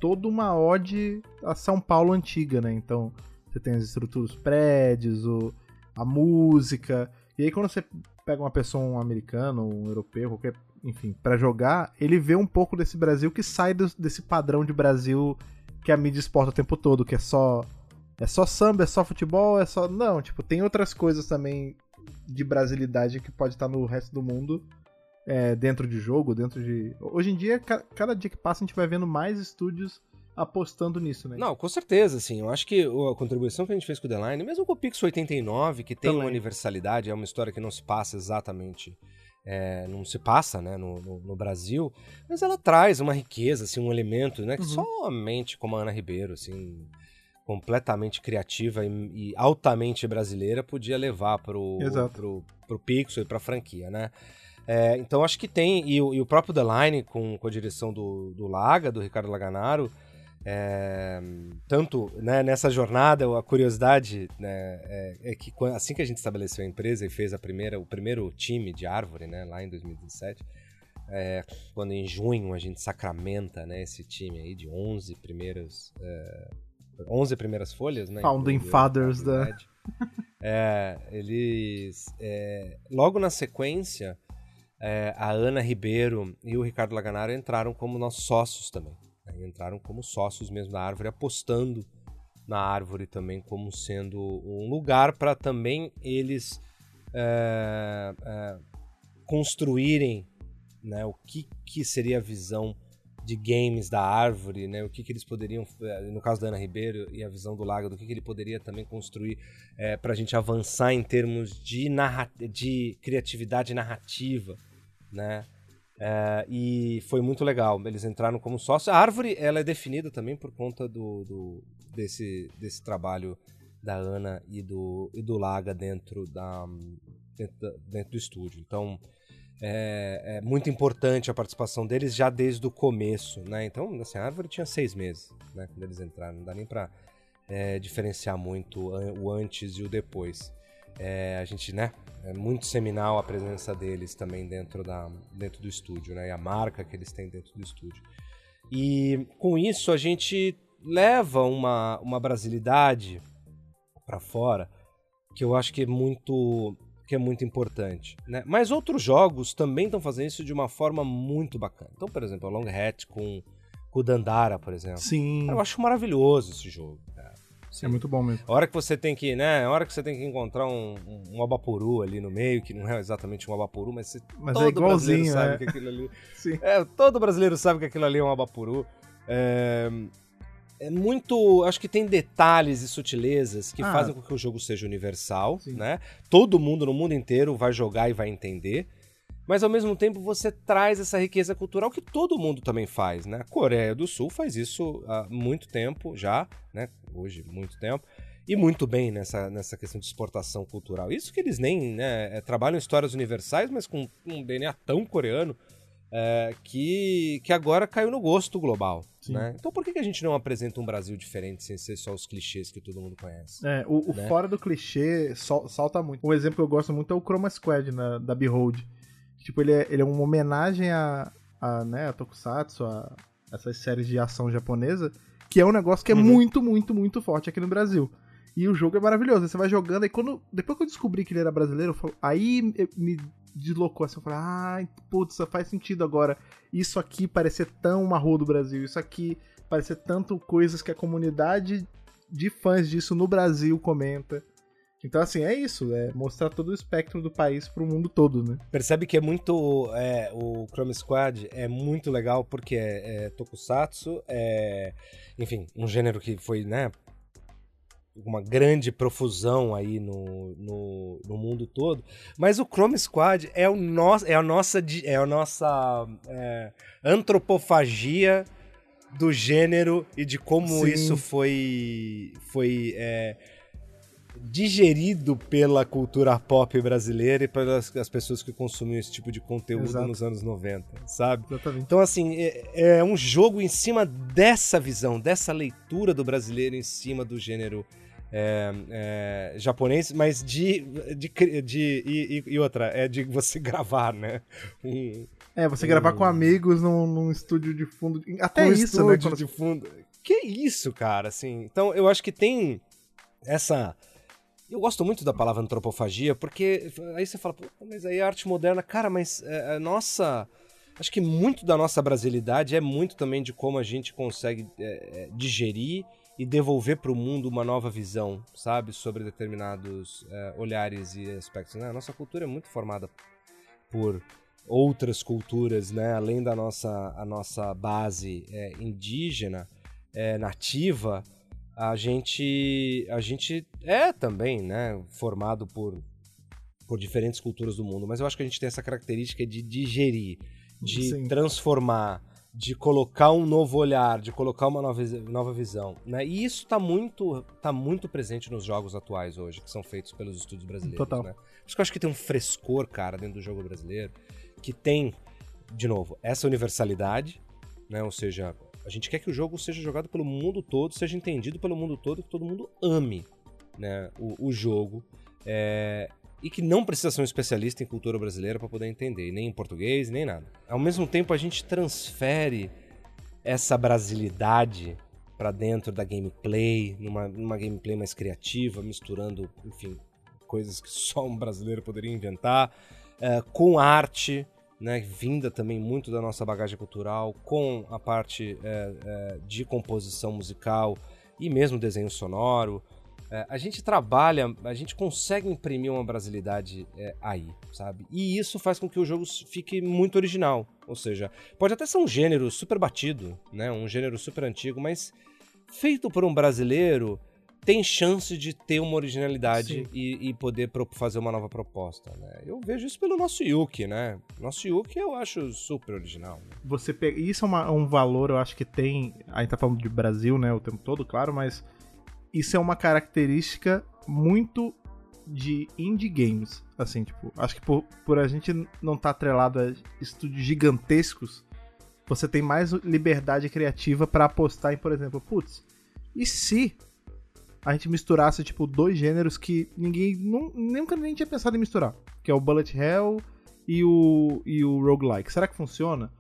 toda uma ode a São Paulo antiga, né? Então você tem as estruturas, os prédios, o, a música. E aí quando você pega uma pessoa, um americano, um europeu, qualquer, enfim, para jogar, ele vê um pouco desse Brasil que sai do, desse padrão de Brasil que a mídia exporta o tempo todo, que é só é só samba, é só futebol, é só não, tipo, tem outras coisas também de brasilidade que pode estar no resto do mundo. É, dentro de jogo, dentro de. Hoje em dia, cada dia que passa, a gente vai vendo mais estúdios apostando nisso, né? Não, com certeza, sim. Eu acho que a contribuição que a gente fez com o The Line, mesmo com o Pix 89, que tem Também. uma universalidade, é uma história que não se passa exatamente. É, não se passa né, no, no, no, Brasil, mas ela traz uma riqueza, assim, um elemento né, que uhum. somente como a Ana Ribeiro, assim, completamente criativa e, e altamente brasileira, podia levar pro, pro, pro Pixel e pra franquia, né? É, então acho que tem, e, e, o próprio The Line, com, com a direção do, do Laga, do Ricardo Laganaro, é, tanto né, nessa jornada, a curiosidade né, é, é, que assim que a gente estabeleceu a empresa e fez a primeira, o primeiro time de árvore, né, lá em 2017, é, quando em junho a gente sacramenta né, esse time aí de 11 primeiros, é, 11 primeiras folhas, né? Founding Fathers da... É, eles... É, logo na sequência, é, a Ana Ribeiro e o Ricardo Laganaro entraram como nossos sócios também. Né? Entraram como sócios mesmo da árvore, apostando na árvore também como sendo um lugar para também eles é, é, construírem né, o que, que seria a visão de games da árvore, né? O que, que eles poderiam, é, no caso da Ana Ribeiro e a visão do Lago, do que, que ele poderia também construir é, para a gente avançar em termos de, narra de criatividade narrativa, né? É, e foi muito legal. Eles entraram como sócio. A árvore ela é definida também por conta do, do desse, desse trabalho da Ana e do, e do Laga dentro, da, dentro, dentro do estúdio. Então, é, é, muito importante a participação deles já desde o começo, né? Então, assim, a árvore tinha seis meses, né? Quando eles entraram, não dá nem para é, diferenciar muito o antes e o depois. É, a gente, né? É muito seminal a presença deles também dentro, da, dentro do estúdio, né? E a marca que eles têm dentro do estúdio. E com isso a gente leva uma, uma brasilidade para fora que eu acho que é muito que é muito importante. Né? Mas outros jogos também estão fazendo isso de uma forma muito bacana. Então, por exemplo, o Long Hat com, com o Dandara, por exemplo. Sim. Eu acho maravilhoso esse jogo. Sim. É muito bom mesmo. A hora que você tem que, né? A hora que você tem que encontrar um, um, um abapuru ali no meio, que não é exatamente um abapuru, mas, você, mas todo é brasileiro sabe é. que aquilo ali. Sim. É, todo brasileiro sabe que aquilo ali é um abapuru. É, é muito. Acho que tem detalhes e sutilezas que ah. fazem com que o jogo seja universal, Sim. né? Todo mundo no mundo inteiro vai jogar e vai entender. Mas ao mesmo tempo você traz essa riqueza cultural que todo mundo também faz, né? A Coreia do Sul faz isso há muito tempo já, né? Hoje, muito tempo. E muito bem nessa, nessa questão de exportação cultural. Isso que eles nem né, é, trabalham histórias universais, mas com um DNA tão coreano é, que, que agora caiu no gosto global. Né? Então por que, que a gente não apresenta um Brasil diferente sem ser só os clichês que todo mundo conhece? É, o, o né? fora do clichê sol, salta muito. Um exemplo que eu gosto muito é o Chroma Squad na, da Behold. Tipo, ele é, ele é uma homenagem a, a, né, a Tokusatsu, a essas séries de ação japonesa, que é um negócio que é uhum. muito, muito, muito forte aqui no Brasil. E o jogo é maravilhoso. Você vai jogando, e quando. Depois que eu descobri que ele era brasileiro, falo, aí me deslocou assim. Eu falei, ah, putz, faz sentido agora. Isso aqui parecer tão uma rua do Brasil. Isso aqui parecer tanto coisas que a comunidade de fãs disso no Brasil comenta. Então, assim, é isso, é mostrar todo o espectro do país pro mundo todo, né? Percebe que é muito. É, o Chrome Squad é muito legal porque é, é tokusatsu, é. Enfim, um gênero que foi, né? Uma grande profusão aí no, no, no mundo todo. Mas o Chrome Squad é, o no, é a nossa, é a nossa é, antropofagia do gênero e de como Sim. isso foi. foi é, digerido pela cultura pop brasileira e pelas as pessoas que consumiam esse tipo de conteúdo Exato. nos anos 90, sabe? Exatamente. Então, assim, é, é, um jogo em cima dessa visão, dessa leitura do brasileiro em cima do gênero é, é, japonês, mas de. de, de e, e, outra, é de você gravar, né? Um, é, você um, gravar com amigos num, num, estúdio de fundo. Até isso, né? Quando... de fundo. Que isso, cara, assim. Então, eu acho que tem essa eu gosto muito da palavra antropofagia, porque aí você fala, mas aí a arte moderna, cara, mas é, a nossa. Acho que muito da nossa brasilidade é muito também de como a gente consegue é, é digerir e devolver para o mundo uma nova visão, sabe, sobre determinados é, olhares e aspectos. Né? A nossa cultura é muito formada por outras culturas, né? além da nossa, a nossa base é, indígena, é, nativa a gente a gente é também, né, formado por por diferentes culturas do mundo, mas eu acho que a gente tem essa característica de digerir, de Sim. transformar, de colocar um novo olhar, de colocar uma nova, nova visão, né? E isso está muito tá muito presente nos jogos atuais hoje, que são feitos pelos estúdios brasileiros, Total. né? Acho que eu acho que tem um frescor, cara, dentro do jogo brasileiro, que tem de novo, essa universalidade, né? Ou seja, a gente quer que o jogo seja jogado pelo mundo todo, seja entendido pelo mundo todo, que todo mundo ame né, o, o jogo. É, e que não precisa ser um especialista em cultura brasileira para poder entender, nem em português, nem nada. Ao mesmo tempo, a gente transfere essa brasilidade para dentro da gameplay, numa, numa gameplay mais criativa, misturando, enfim, coisas que só um brasileiro poderia inventar, é, com arte, né, vinda também muito da nossa bagagem cultural, com a parte é, é, de composição musical e mesmo desenho sonoro. É, a gente trabalha, a gente consegue imprimir uma brasilidade é, aí, sabe? E isso faz com que o jogo fique muito original. Ou seja, pode até ser um gênero super batido, né, um gênero super antigo, mas feito por um brasileiro tem chance de ter uma originalidade e, e, poder fazer uma nova proposta. Né? Eu vejo isso pelo nosso Yuki, né? Nosso Yuki eu acho super original. Né? Você pega... Isso é uma, um valor, eu acho que tem. A gente tá falando de Brasil, né, o tempo todo, claro, mas isso é uma característica muito de indie games. Assim, tipo, acho que por, por a gente não estar tá atrelado a estúdios gigantescos, você tem mais liberdade criativa para apostar em, por exemplo, putz, e se a gente misturasse, tipo, dois gêneros que ninguém nunca nem tinha pensado em misturar, que é o Bullet Hell e o, e o Roguelike. Será que funciona?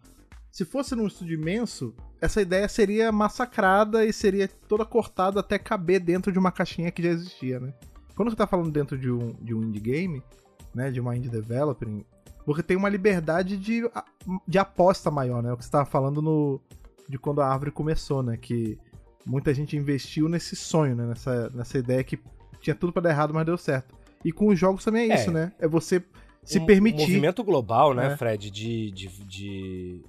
Se fosse num estúdio imenso, essa ideia seria massacrada e seria toda cortada até caber dentro de uma caixinha que já existia, né? Quando você tá falando dentro de um, de um indie game, né, de uma indie developer, você tem uma liberdade de, de aposta maior, né? O que você tava falando no, de quando a árvore começou, né? Que muita gente investiu nesse sonho, né? Nessa, nessa ideia que tinha tudo para dar errado, mas deu certo. E com os jogos também é, é. isso, né? É você se um, permitir. O movimento global, né, é. Fred, de, de, de,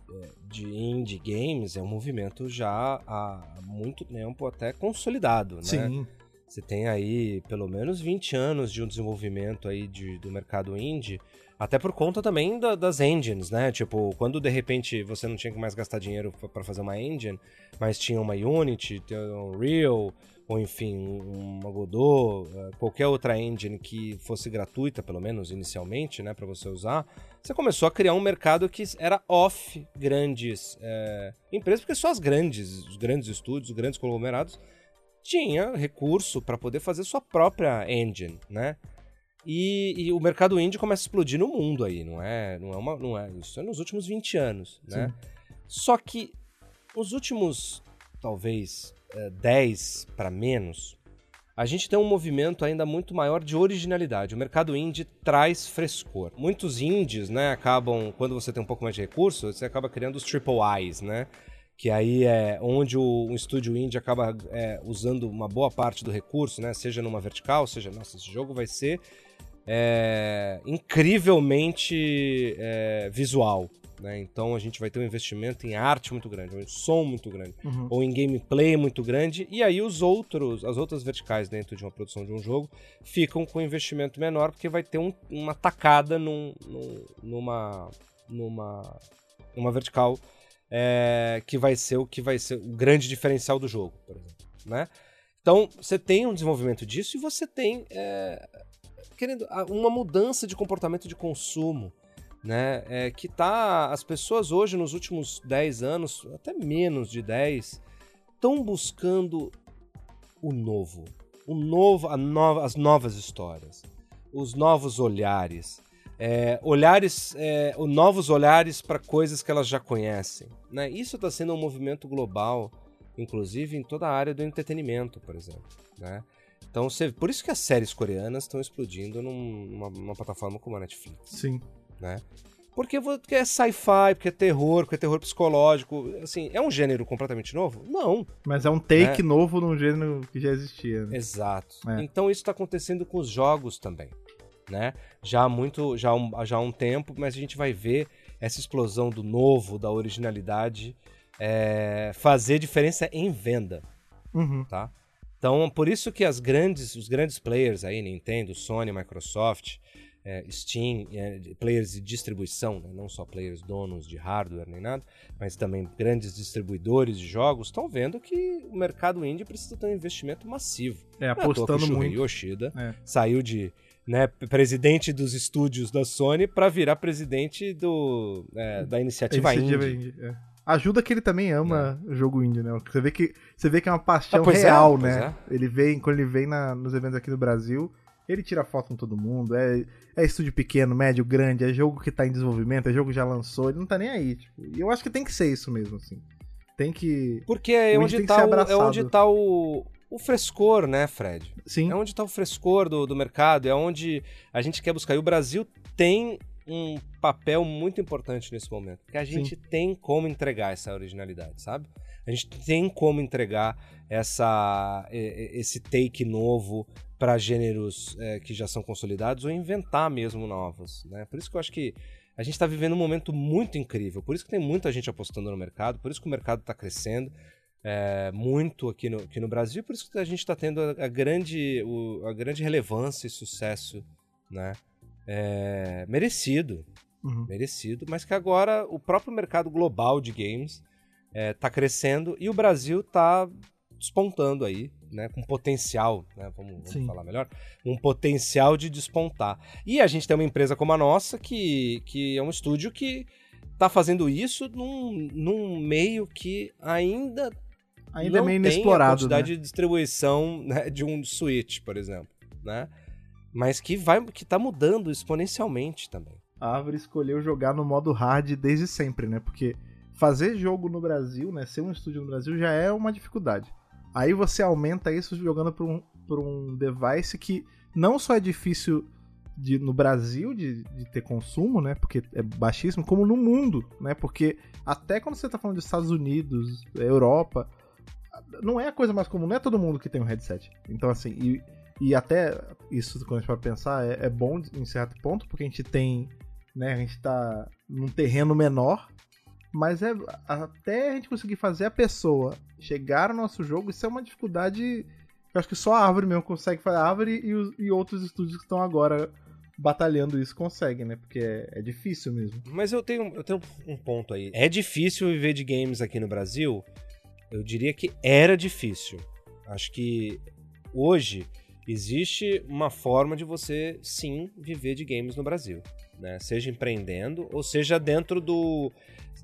de indie games é um movimento já há muito tempo até consolidado, né? Sim. Você tem aí pelo menos 20 anos de um desenvolvimento aí de, do mercado indie, até por conta também da, das engines, né? Tipo, quando de repente você não tinha que mais gastar dinheiro para fazer uma engine, mas tinha uma Unity, um Unreal, ou enfim, uma Godot, eh, qualquer outra engine que fosse gratuita, pelo menos inicialmente, né, para você usar, você começou a criar um mercado que era off grandes é, empresas, porque só as grandes, os grandes estúdios, os grandes conglomerados tinha recurso para poder fazer sua própria engine, né? E, e, o mercado indie começa a explodir no mundo aí, não é? Não é uma, não é isso é nos últimos 20 anos, né? Só que nos últimos talvez é, 10 para menos, a gente tem um movimento ainda muito maior de originalidade. O mercado indie traz frescor. Muitos indies, né, acabam quando você tem um pouco mais de recurso, você acaba criando os triple I's, né? que aí é onde o, um estúdio indie acaba é, usando uma boa parte do recurso, né? Seja numa vertical, seja, nossa, esse jogo vai ser é, incrivelmente é, visual. Né? Então a gente vai ter um investimento em arte muito grande, um som muito grande, uhum. ou em gameplay muito grande, e aí os outros, as outras verticais dentro de uma produção de um jogo ficam com investimento menor, porque vai ter um, uma tacada num, num, numa, numa, numa vertical é, que vai ser o que vai ser o grande diferencial do jogo, por exemplo, né? Então você tem um desenvolvimento disso e você tem é, querendo uma mudança de comportamento de consumo, né? É, que tá as pessoas hoje nos últimos 10 anos, até menos de 10, estão buscando o novo, o novo, as novas histórias, os novos olhares, é, olhares, é, novos olhares para coisas que elas já conhecem. Né? Isso está sendo um movimento global, inclusive em toda a área do entretenimento, por exemplo. Né? Então, você, por isso que as séries coreanas estão explodindo numa, numa, plataforma como a Netflix. Sim. Né? Porque, porque é sci-fi, porque é terror, porque é terror psicológico. Assim, é um gênero completamente novo? Não. Mas é um take né? novo num gênero que já existia. Né? Exato. É. Então isso está acontecendo com os jogos também né? Já há muito, já há um, já há um tempo, mas a gente vai ver essa explosão do novo, da originalidade, é, fazer diferença em venda, uhum. tá? Então, por isso que as grandes, os grandes players aí, Nintendo, Sony, Microsoft, é, Steam, é, players de distribuição, né? não só players donos de hardware nem nada, mas também grandes distribuidores de jogos, estão vendo que o mercado indie precisa ter um investimento massivo. É, apostando é muito. Yoshida é. saiu de né, presidente dos estúdios da Sony para virar presidente do, é, da iniciativa, iniciativa indie. indie é. Ajuda que ele também ama o é. jogo indie, né? Você vê que, você vê que é uma paixão ah, é, real, né? É. Ele vem, quando ele vem na, nos eventos aqui no Brasil, ele tira foto com todo mundo. É, é estúdio pequeno, médio, grande, é jogo que tá em desenvolvimento, é jogo que já lançou, ele não tá nem aí. Tipo, e eu acho que tem que ser isso mesmo, assim. Tem que. Porque é onde, tá o, é onde tá o, o frescor, né, Fred? Sim. É onde está o frescor do, do mercado, é onde a gente quer buscar. E o Brasil tem um papel muito importante nesse momento, porque a gente Sim. tem como entregar essa originalidade, sabe? A gente tem como entregar essa, esse take novo para gêneros é, que já são consolidados ou inventar mesmo novos, né? Por isso que eu acho que a gente está vivendo um momento muito incrível, por isso que tem muita gente apostando no mercado, por isso que o mercado está crescendo, é, muito aqui no, aqui no Brasil, por isso que a gente está tendo a, a grande, o, a grande relevância e sucesso, né? É, merecido, uhum. merecido, mas que agora o próprio mercado global de games está é, crescendo e o Brasil está despontando aí, né, com potencial, né, vamos, vamos falar melhor, um potencial de despontar. E a gente tem uma empresa como a nossa que, que é um estúdio que está fazendo isso num, num meio que ainda ainda é não é meio tem inexplorado, a quantidade né? de distribuição né, de um Switch, por exemplo, né? Mas que vai que tá mudando exponencialmente também. A Árvore escolheu jogar no modo hard desde sempre, né? Porque fazer jogo no Brasil, né, ser um estúdio no Brasil já é uma dificuldade. Aí você aumenta isso jogando por um, por um device que não só é difícil de, no Brasil de, de, ter consumo, né? Porque é baixíssimo, como no mundo, né? Porque até quando você tá falando dos Estados Unidos, Europa, não é a coisa mais comum, não é todo mundo que tem um headset. Então, assim, e, e até isso, quando a gente vai pensar, é, é, bom em certo ponto, porque a gente tem, né? A gente tá num terreno menor, mas é até a gente conseguir fazer a pessoa chegar no nosso jogo, isso é uma dificuldade. Eu acho que só a Árvore mesmo consegue fazer. A Árvore e, os, e outros estúdios que estão agora batalhando isso conseguem, né? Porque é, é, difícil mesmo. Mas eu tenho, eu tenho um ponto aí. É difícil viver de games aqui no Brasil? Eu diria que era difícil. Acho que hoje existe uma forma de você sim viver de games no Brasil. Né? Seja empreendendo ou seja dentro do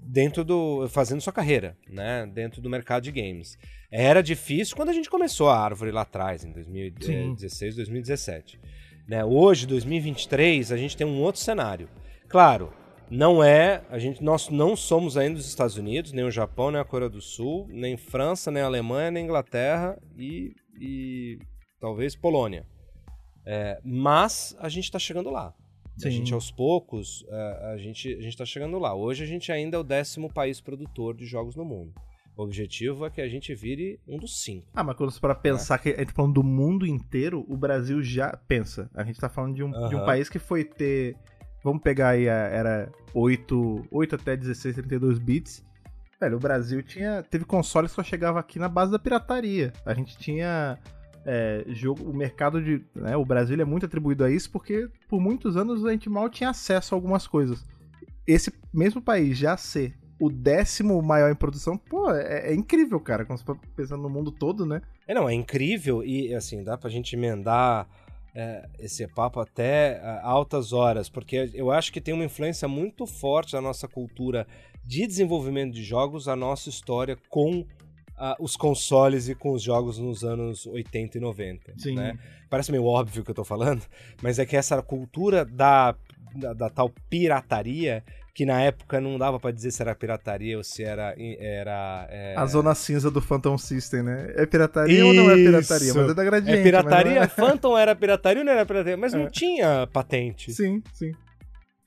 dentro do fazendo sua carreira, né? Dentro do mercado de games. Era difícil quando a gente começou a árvore lá atrás em 2016, Sim. 2017. Né? Hoje, 2023, a gente tem um outro cenário. Claro, não é, a gente nós não somos ainda os Estados Unidos, nem o Japão, nem a Coreia do Sul, nem França, nem a Alemanha, nem a Inglaterra e, e talvez Polônia. É, mas a gente está chegando lá. Sim. A gente, aos poucos, é, a gente a está chegando lá. Hoje a gente ainda é o décimo país produtor de jogos no mundo. O objetivo é que a gente vire um dos cinco. Ah, mas quando você para pensar é. que a gente tá falando do mundo inteiro, o Brasil já pensa. A gente tá falando de um, de um país que foi ter. Vamos pegar aí, a, era 8, 8 até 16, 32 bits. Velho, o Brasil tinha teve consoles que só chegava aqui na base da pirataria. A gente tinha é, jogo, o mercado de. Né, o Brasil é muito atribuído a isso porque por muitos anos a gente mal tinha acesso a algumas coisas. Esse mesmo país já ser o décimo maior em produção, pô, é, é incrível, cara, quando você tá pensando no mundo todo, né? É, não, é incrível e, assim, dá pra gente emendar é, esse papo até é, altas horas, porque eu acho que tem uma influência muito forte da nossa cultura de desenvolvimento de jogos, a nossa história com Uh, os consoles e com os jogos nos anos 80 e 90. Sim. Né? Parece meio óbvio que eu tô falando, mas é que essa cultura da, da, da tal pirataria que na época não dava para dizer se era pirataria ou se era. era é... A zona cinza do Phantom System, né? É pirataria Isso. ou não é pirataria? Mas é da gradiente. É pirataria? É... Phantom era pirataria ou não era pirataria? Mas é. não tinha patente. Sim, sim.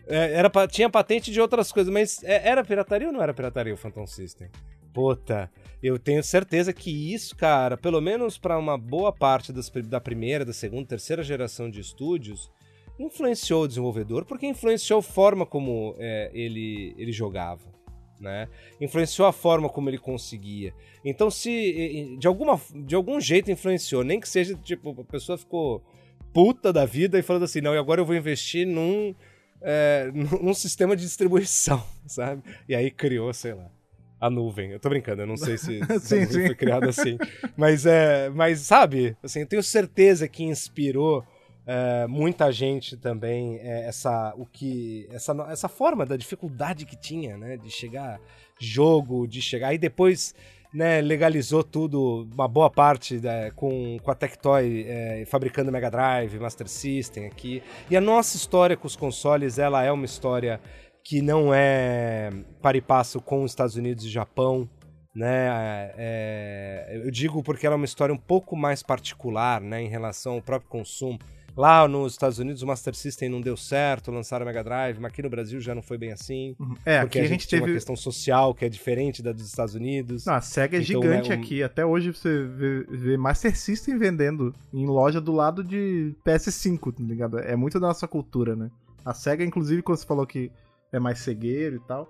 É, era, tinha patente de outras coisas, mas é, era pirataria ou não era pirataria o Phantom System? Puta, eu tenho certeza que isso, cara, pelo menos para uma boa parte das, da primeira, da segunda, terceira geração de estúdios, influenciou o desenvolvedor porque influenciou a forma como é, ele, ele jogava. Né? Influenciou a forma como ele conseguia. Então, se de, alguma, de algum jeito influenciou, nem que seja tipo, a pessoa ficou puta da vida e falando assim: não, e agora eu vou investir num, é, num sistema de distribuição, sabe? E aí criou, sei lá. A nuvem. Eu tô brincando, eu não sei se sim, sim. foi criado assim. Mas é. Mas sabe, assim, eu tenho certeza que inspirou é, muita gente também é, essa o que essa, essa forma da dificuldade que tinha né de chegar jogo de chegar e depois né, legalizou tudo uma boa parte né, com, com a Tectoy é, fabricando Mega Drive Master System aqui e a nossa história com os consoles ela é uma história que não é para e passo com os Estados Unidos e Japão né? É, eu digo porque ela é uma história um pouco mais particular, né, em relação ao próprio consumo. Lá nos Estados Unidos o Master System não deu certo, lançaram o Mega Drive, mas aqui no Brasil já não foi bem assim. Uhum. É, porque aqui a gente, tem teve uma questão social que é diferente da dos Estados Unidos. Não, a SEGA é então, gigante é um... aqui. Até hoje você vê, vê Master System vendendo em loja do lado de PS5, tá ligado? É muito da nossa cultura, né? A SEGA, inclusive, quando você falou que é mais cegueiro e tal,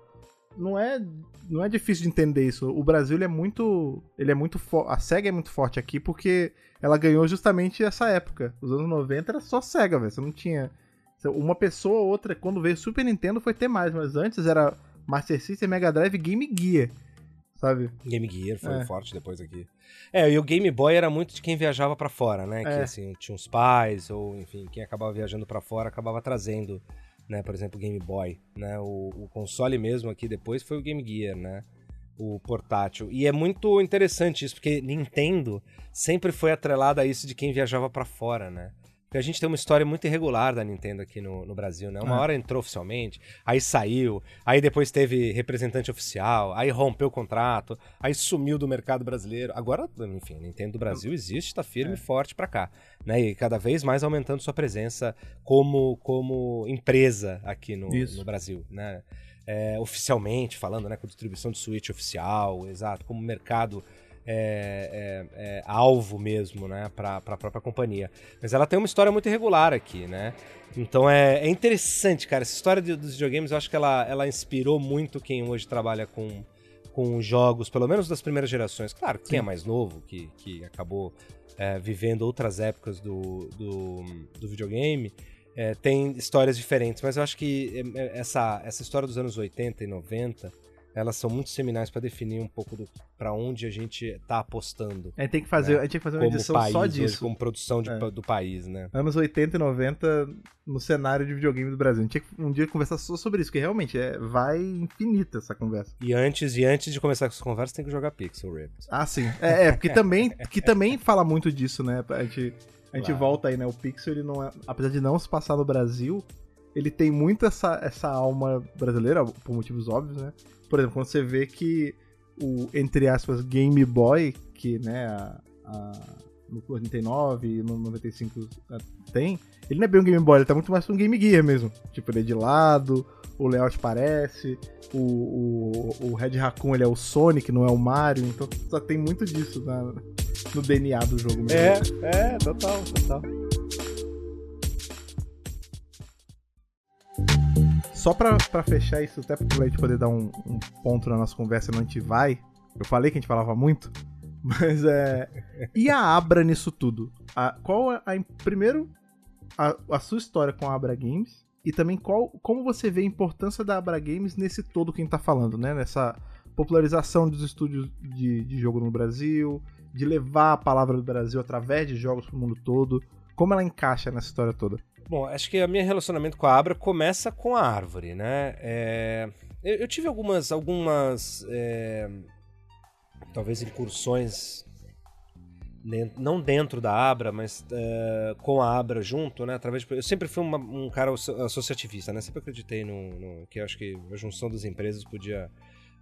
não é não é difícil de entender isso. O Brasil é muito ele é muito a Sega é muito forte aqui porque ela ganhou justamente essa época. Os anos 90 era só Sega, velho. Você não tinha uma pessoa ou outra quando veio Super Nintendo foi ter mais, mas antes era Master System, Mega Drive, Game Gear. sabe? Game Gear foi É. forte depois aqui. É, e o Game Boy era muito de quem viajava pra fora, né? Que É. assim, tinha uns pais, ou enfim, quem acabava viajando pra fora acabava trazendo, né? Por exemplo, Game Boy, né? O, o console mesmo aqui depois foi o Game Gear, né? O portátil. E é muito interessante isso, porque Nintendo sempre foi atrelada a isso de quem viajava pra fora, né? Porque a gente tem uma história muito irregular da Nintendo aqui no, no Brasil, né? Uma É. hora entrou oficialmente, aí saiu, aí depois teve representante oficial, aí rompeu o contrato, aí sumiu do mercado brasileiro. Agora, enfim, a Nintendo do Brasil existe, tá firme e forte pra cá, né? E cada vez mais aumentando sua presença como, como empresa aqui no, no Brasil, né? É, oficialmente falando, né? Com distribuição de Switch oficial, exato, como mercado é, é, é, alvo mesmo, né, para a própria companhia. Mas ela tem uma história muito irregular aqui, né? Então é, é interessante, cara. Essa história de- dos videogames, eu acho que ela, ela inspirou muito quem hoje trabalha com, com jogos, pelo menos das primeiras gerações. Claro, quem é mais novo, que, que acabou é, vivendo outras épocas do, do, do videogame, é, tem histórias diferentes. Mas eu acho que é, é, essa, essa história dos anos 80 e 90 elas são muito seminais para definir um pouco para onde a gente tá apostando A gente tem que fazer, É. a gente tem que fazer uma como edição país só hoje, disso. como produção de É. do país, né? Anos 80 e 90 no cenário de videogame do Brasil. A gente tinha que um dia conversar só sobre isso, porque realmente é, vai infinita essa conversa. E antes e antes de começar com essa conversa, tem que jogar Pixel Ripped. Ah, sim. É, é porque também, que também fala muito disso, né? A gente, a gente Claro. volta aí, né? O Pixel, ele não é, apesar de não se passar no Brasil, ele tem muito essa, essa alma brasileira, por motivos óbvios, né? Por exemplo, quando você vê que o, entre aspas, Game Boy, que, né, a, a, no 99 e no 95 né, tem, ele não é bem um Game Boy, ele tá muito mais um Game Gear mesmo. Tipo, ele é de lado, o layout parece, o, o, o Red Raccoon ele é o Sonic, não é o Mario, então só tem muito disso na- no DNA do jogo mesmo. é, total, total. Só pra, fechar isso, até pra gente poder dar um, um ponto na nossa conversa, não a gente vai. Eu falei que a gente falava muito, mas é. E a Abra nisso tudo? A, qual é a. Primeiro, a, a sua história com a Abra Games e também qual, como você vê a importância da Abra Games nesse todo que a gente tá falando, né? Nessa popularização dos estúdios de, de jogo no Brasil, de levar a palavra do Brasil através de jogos pro mundo todo. Como ela encaixa nessa história toda? Bom, acho que o meu relacionamento com a Abra começa com a árvore, né? É, eu, eu tive algumas, algumas é, talvez incursões, não dentro da Abra, mas é, com a Abra junto, né? Através de, eu sempre fui uma- um cara asso- associativista, né? Sempre acreditei no, no- que acho que a junção das empresas podia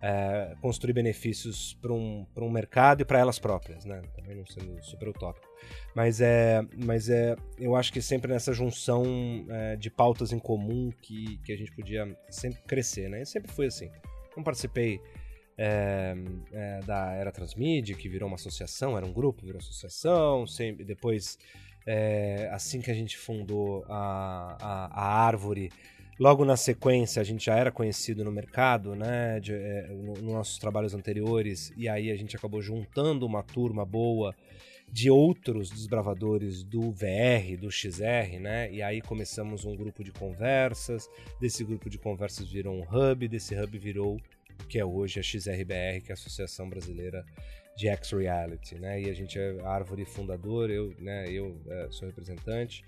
é, construir benefícios para um, um mercado e para elas próprias, né? Também não sendo super utópico. Mas é, mas é, eu acho que sempre nessa junção é, de pautas em comum que, que a gente podia sempre crescer, né? Eu sempre fui assim. Não participei é, é, da Era Transmídia, que virou uma associação, era um grupo, virou associação. Sempre, depois, é, assim que a gente fundou a, a, a Árvore, logo na sequência a gente já era conhecido no mercado, né? De, é, no- nos nossos trabalhos anteriores, e aí a gente acabou juntando uma turma boa de outros desbravadores do VR, do XR, né? E aí começamos um grupo de conversas. Desse grupo de conversas virou um hub, desse hub virou o que é hoje a XRBR, que é a Associação Brasileira de X-Reality, né? E a gente é a árvore fundadora, eu, né, eu eh, sou representante.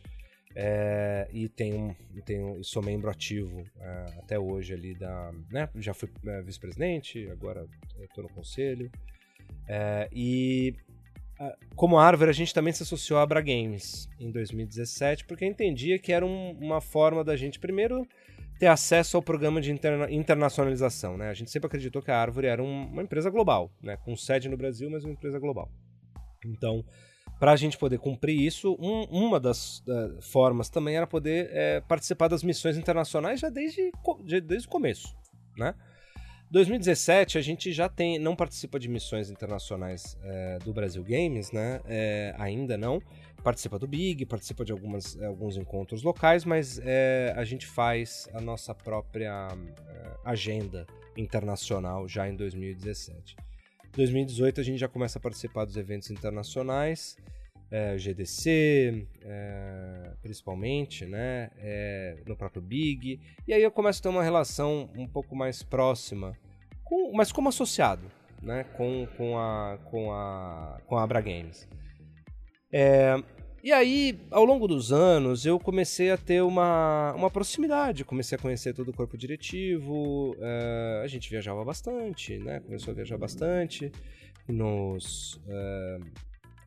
É, e tenho, tenho, sou membro ativo é, até hoje ali da. Né, já fui é, vice-presidente, agora estou no conselho. É, e como árvore, a gente também se associou à Abra Games em 2017, porque entendia que era um- uma forma da gente, primeiro, ter acesso ao programa de interna- internacionalização. Né? A gente sempre acreditou que a Árvore era um- uma empresa global, né? com sede no Brasil, mas uma empresa global. Então, para a gente poder cumprir isso, um- uma das eh, formas também era poder eh, participar das missões internacionais já desde, desde o começo. Né? 2017 a gente já tem, não participa de missões internacionais eh, do Brasil Games, né? Eh, ainda não. Participa do Big, participa de algumas, alguns encontros locais, mas eh, a gente faz a nossa própria eh, agenda internacional já em 2017. 2018 a gente já começa a participar dos eventos internacionais, eh, GDC, eh, principalmente, né? eh, no próprio Big. E aí eu começo a ter uma relação um pouco mais próxima, com, mas como associado. né, com, com, a, com, a, com a Abra Games. É, e aí, ao longo dos anos, eu comecei a ter uma, uma proximidade, comecei a conhecer todo o corpo diretivo, é, a gente viajava bastante, né? Começou a viajar bastante nos, é,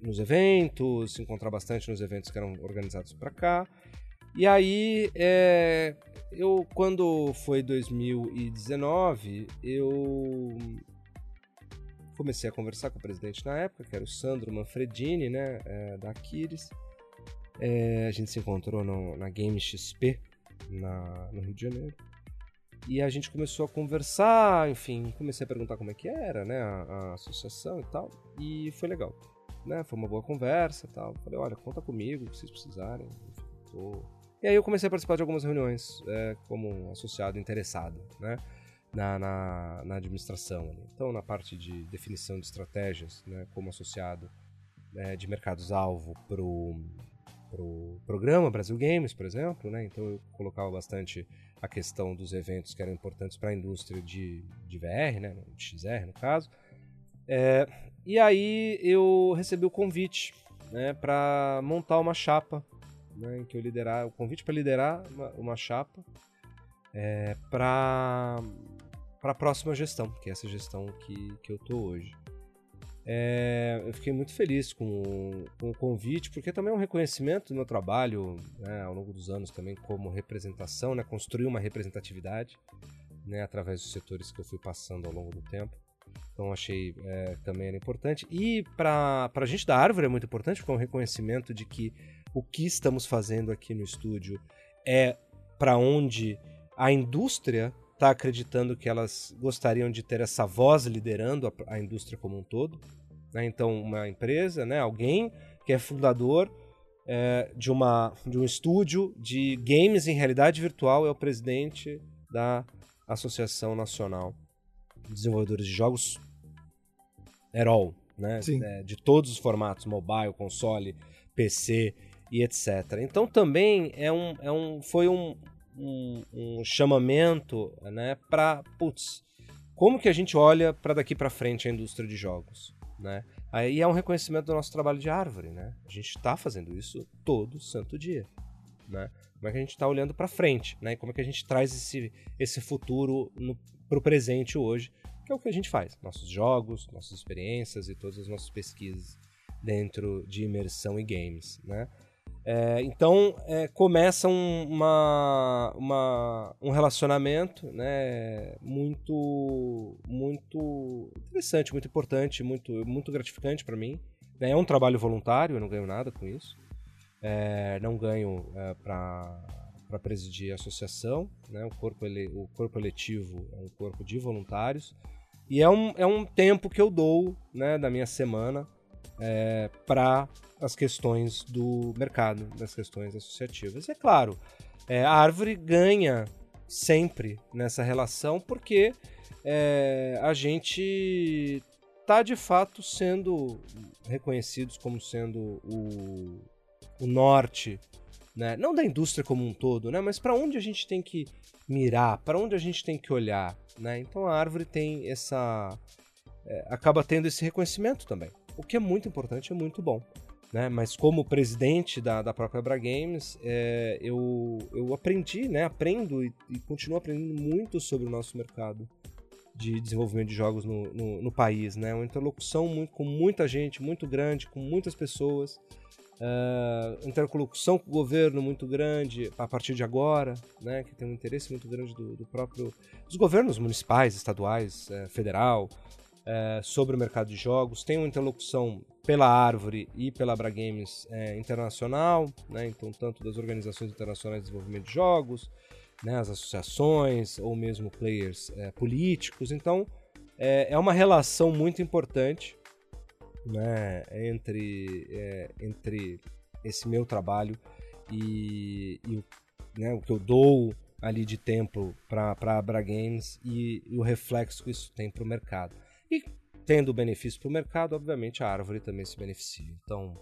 nos eventos, se encontrar bastante nos eventos que eram organizados para cá. E aí, é, eu quando foi 2019, eu comecei a conversar com o presidente na época, que era o Sandro Manfredini, né, é, da Aquiles. É, a gente se encontrou no, na Game XP, na, no Rio de Janeiro. E a gente começou a conversar, enfim, comecei a perguntar como é que era, né, a, a associação e tal, e foi legal, né, foi uma boa conversa e tal. Falei, olha, conta comigo, se vocês precisarem, enfim, tô e aí eu comecei a participar de algumas reuniões é, como associado interessado, né? Na, na, na administração. Então, na parte de definição de estratégias, né, como associado né, de mercados-alvo para o pro programa Brasil Games, por exemplo. Né? Então, eu colocava bastante a questão dos eventos que eram importantes para a indústria de, de VR, né, de XR no caso. É, e aí eu recebi o convite né, para montar uma chapa né, em que eu liderar, o convite para liderar uma, uma chapa é, para para a próxima gestão, que é essa gestão que, que eu tô hoje. É, eu fiquei muito feliz com, com, o convite, porque também é um reconhecimento do meu trabalho né, ao longo dos anos também como representação, né, construir uma representatividade né, através dos setores que eu fui passando ao longo do tempo. Então achei é, também era importante. E para a gente da Árvore é muito importante, porque é um reconhecimento de que o que estamos fazendo aqui no estúdio é para onde a indústria está acreditando que elas gostariam de ter essa voz liderando a, a indústria como um todo. Né? Então, uma empresa, né? alguém que é fundador é, de, uma, de um estúdio de games em realidade virtual é o presidente da Associação Nacional de Desenvolvedores de Jogos, EROL, né? É, de todos os formatos, mobile, console, PC, e etc. Então também é um, é um, foi um, um, um chamamento né, para, putz, como que a gente olha para daqui para frente a indústria de jogos, né? Aí é um reconhecimento do nosso trabalho de árvore, né? A gente está fazendo isso todo santo dia, né? Como é que a gente está olhando para frente, né? E como é que a gente traz esse, esse futuro para o presente hoje, que é o que a gente faz, nossos jogos, nossas experiências e todas as nossas pesquisas dentro de imersão e games, né? É, então é, começa um, uma, uma, um relacionamento né, muito, muito interessante, muito importante, muito, muito gratificante para mim. Né? É um trabalho voluntário, eu não ganho nada com isso. É, não ganho é, para presidir a associação. Né? O, corpo ele, o corpo eletivo é um corpo de voluntários. E é um, é um tempo que eu dou né, da minha semana é, para as questões do mercado, das questões associativas. E é claro, é, a árvore ganha sempre nessa relação porque é, a gente está de fato sendo reconhecidos como sendo o, o norte, né? não da indústria como um todo, né? mas para onde a gente tem que mirar, para onde a gente tem que olhar. Né? Então a árvore tem essa. É, acaba tendo esse reconhecimento também, o que é muito importante, é muito bom. Né? Mas como presidente da, da própria Bra Games, é, eu, eu aprendi, né? aprendo e, e, continuo aprendendo muito sobre o nosso mercado de desenvolvimento de jogos no, no, no país. Né? Uma interlocução muito, com muita gente, muito grande, com muitas pessoas. Uh, interlocução com o governo muito grande a partir de agora, né, que tem um interesse muito grande do, do próprio dos governos municipais, estaduais, uh, federal, uh, sobre o mercado de jogos. Tem uma interlocução pela Árvore e pela Abra Games é, internacional, né? então tanto das organizações internacionais de desenvolvimento de jogos, né? as associações ou mesmo players é, políticos. Então é, é, uma relação muito importante né? entre, entre esse meu trabalho e, e né? o que eu dou ali de tempo para a Abra Games e, e o reflexo que isso tem para o mercado. E tendo benefício para o mercado, obviamente a árvore também se beneficia. Então,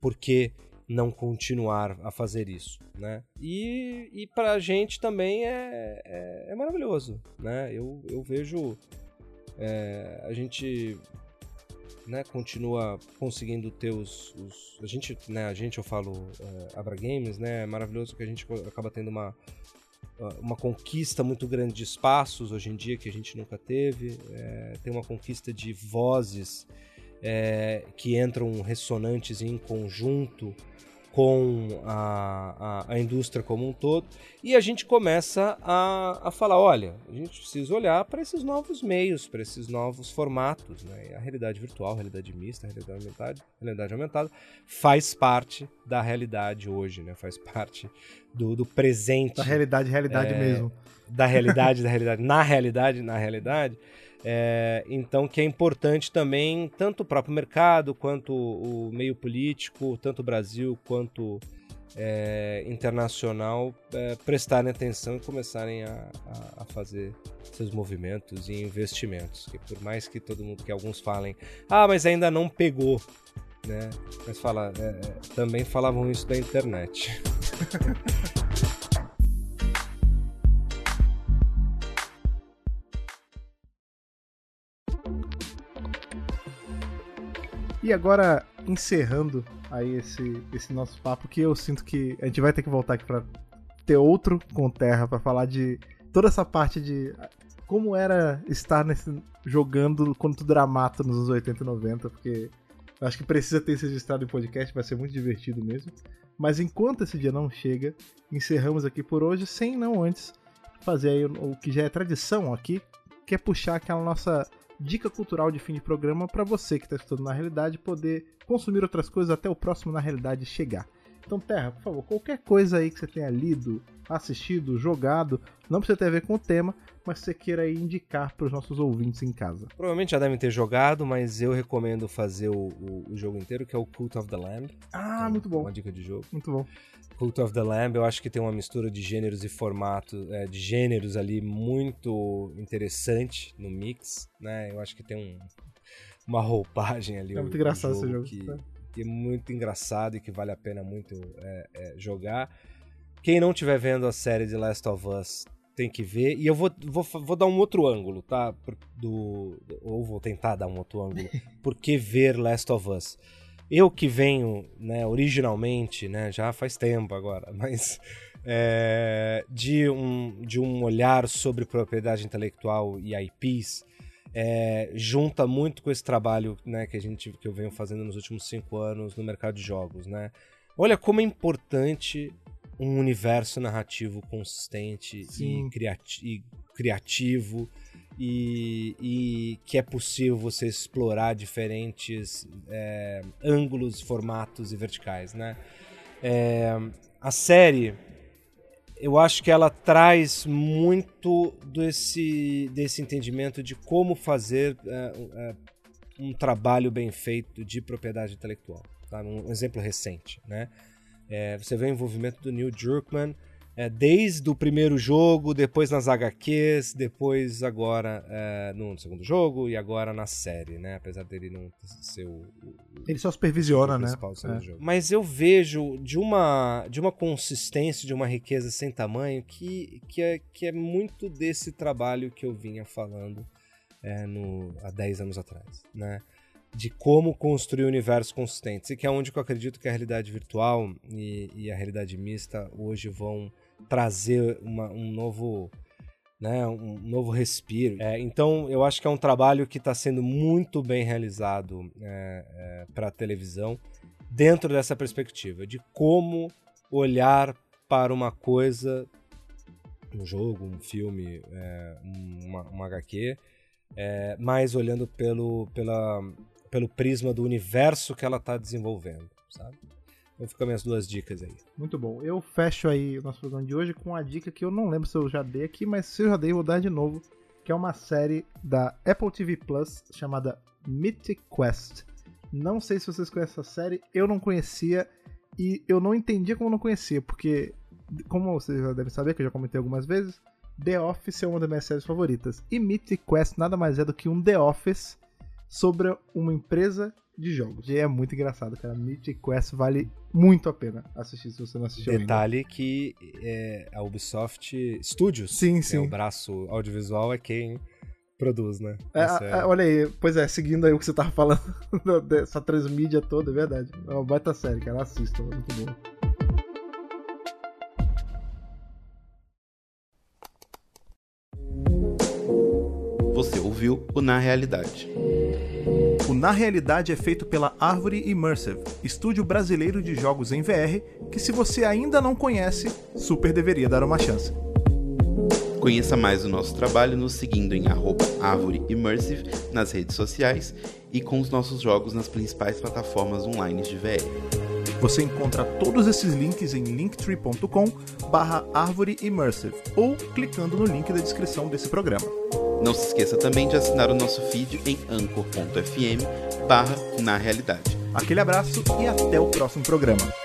por que não continuar a fazer isso, né? E, e para a gente também é, é, é, maravilhoso, né? Eu, eu vejo É, a gente né, continua conseguindo ter os, os, a gente né a gente eu falo é, Abra Games né é maravilhoso que a gente acaba tendo uma uma conquista muito grande de espaços hoje em dia que a gente nunca teve. É, tem uma conquista de vozes é, que entram ressonantes em conjunto com a, a, a, indústria como um todo, e a gente começa a, a falar: olha, a gente precisa olhar para esses novos meios, para esses novos formatos. Né? a realidade virtual, a realidade mista, a realidade aumentada, a realidade aumentada faz parte da realidade hoje, né? faz parte do, do presente. Da realidade, realidade é, mesmo. Da realidade, da realidade. Na realidade, na realidade. É, então, que é importante também, tanto o próprio mercado, quanto o meio político, tanto o Brasil quanto é, internacional, é, prestarem atenção e começarem a, a, a, fazer seus movimentos e investimentos. Que por mais que todo mundo, que alguns falem, ah, mas ainda não pegou, né? Mas fala, é, é, também falavam isso da internet. E agora, encerrando aí esse, esse nosso papo, que eu sinto que a gente vai ter que voltar aqui pra ter outro com Terra, para falar de toda essa parte de como era estar nesse, jogando quando tudo era mato nos anos 80 e 90, porque acho que precisa ter esse registrado em podcast, vai ser muito divertido mesmo. Mas enquanto esse dia não chega, encerramos aqui por hoje, sem não antes fazer o que já é tradição aqui, que é puxar aquela nossa dica cultural de fim de programa para você que está estudando na realidade poder consumir outras coisas até o próximo na realidade chegar. Então, Terra, por favor, qualquer coisa aí que você tenha lido, assistido, jogado, não precisa ter a ver com o tema, mas você queira indicar para os nossos ouvintes em casa. Provavelmente já devem ter jogado, mas eu recomendo fazer o, o, o jogo inteiro, que é o Cult of the Lamb. Ah, então, muito bom. Uma dica de jogo. Muito bom. Cult of the Lamb, eu acho que tem uma mistura de gêneros e formatos, é, de gêneros ali muito interessante no mix, né? Eu acho que tem um, uma roupagem ali. É muito engraçado jogo esse jogo. Que, que, é muito engraçado e que vale a pena muito é, é, jogar. Quem não estiver vendo a série de Last of Us tem que ver. E eu vou, vou, vou dar um outro ângulo, tá? Do, ou vou tentar dar um outro ângulo. Por que ver Last of Us? Eu que venho, né, originalmente, né, já faz tempo agora, mas é, de, um, de um olhar sobre propriedade intelectual e IPs, é, junta muito com esse trabalho né, que, a gente, que eu venho fazendo nos últimos cinco anos no mercado de jogos. Né? Olha como é importante um universo narrativo consistente e, criati e criativo e, e, que é possível você explorar diferentes é, ângulos, formatos e verticais, né? É, a série, eu acho que ela traz muito desse, desse entendimento de como fazer é, é um trabalho bem feito de propriedade intelectual. Tá? Um exemplo recente, né? É, você vê o envolvimento do Neil Druckmann é, desde o primeiro jogo, depois nas HQs, depois agora é, no segundo jogo e agora na série, né? Apesar dele não ser o. o ele só supervisiona, né? É. Mas eu vejo de uma, de uma consistência, de uma riqueza sem tamanho que, que, é, que é muito desse trabalho que eu vinha falando é, no, há 10 anos atrás, né? de como construir universos consistentes, e que é onde eu acredito que a realidade virtual e, e a realidade mista hoje vão trazer uma, um novo né, um novo respiro. É, então, eu acho que é um trabalho que está sendo muito bem realizado é, é, para a televisão, dentro dessa perspectiva, de como olhar para uma coisa, um jogo, um filme, é, uma, uma HQ, é, mas olhando pelo, pela, pelo prisma do universo que ela está desenvolvendo, sabe? Então ficam minhas duas dicas aí. Muito bom. Eu fecho aí o nosso programa de hoje com uma dica que eu não lembro se eu já dei aqui, mas se eu já dei, vou dar de novo. Que é uma série da Apple TV Plus chamada Mythic Quest. Não sei se vocês conhecem essa série, eu não conhecia e eu não entendia como não conhecia, porque, como vocês já devem saber, que eu já comentei algumas vezes, The Office é uma das minhas séries favoritas. E Mythic Quest nada mais é do que um The Office sobre uma empresa de jogos. E é muito engraçado, cara. Mythic Quest vale muito a pena assistir se você não assistiu Detalhe ainda. que é, a Ubisoft Studios, sim, sim. É o braço audiovisual, é quem produz, né? É, é, olha aí, pois é, seguindo aí o que você tava falando dessa transmídia toda, é verdade. É uma baita série, cara. Assista, é muito bom. Você ouviu o Na Realidade. O Na Realidade é feito pela Árvore Immersive, estúdio brasileiro de jogos em VR, que se você ainda não conhece, super deveria dar uma chance. Conheça mais o nosso trabalho nos seguindo em Árvore Immersive nas redes sociais e com os nossos jogos nas principais plataformas online de VR. Você encontra todos esses links em linktree.com barra Árvore Immersive ou clicando no link da descrição desse programa. Não se esqueça também de assinar o nosso feed em anchor.fm barra na realidade. Aquele abraço e até o próximo programa.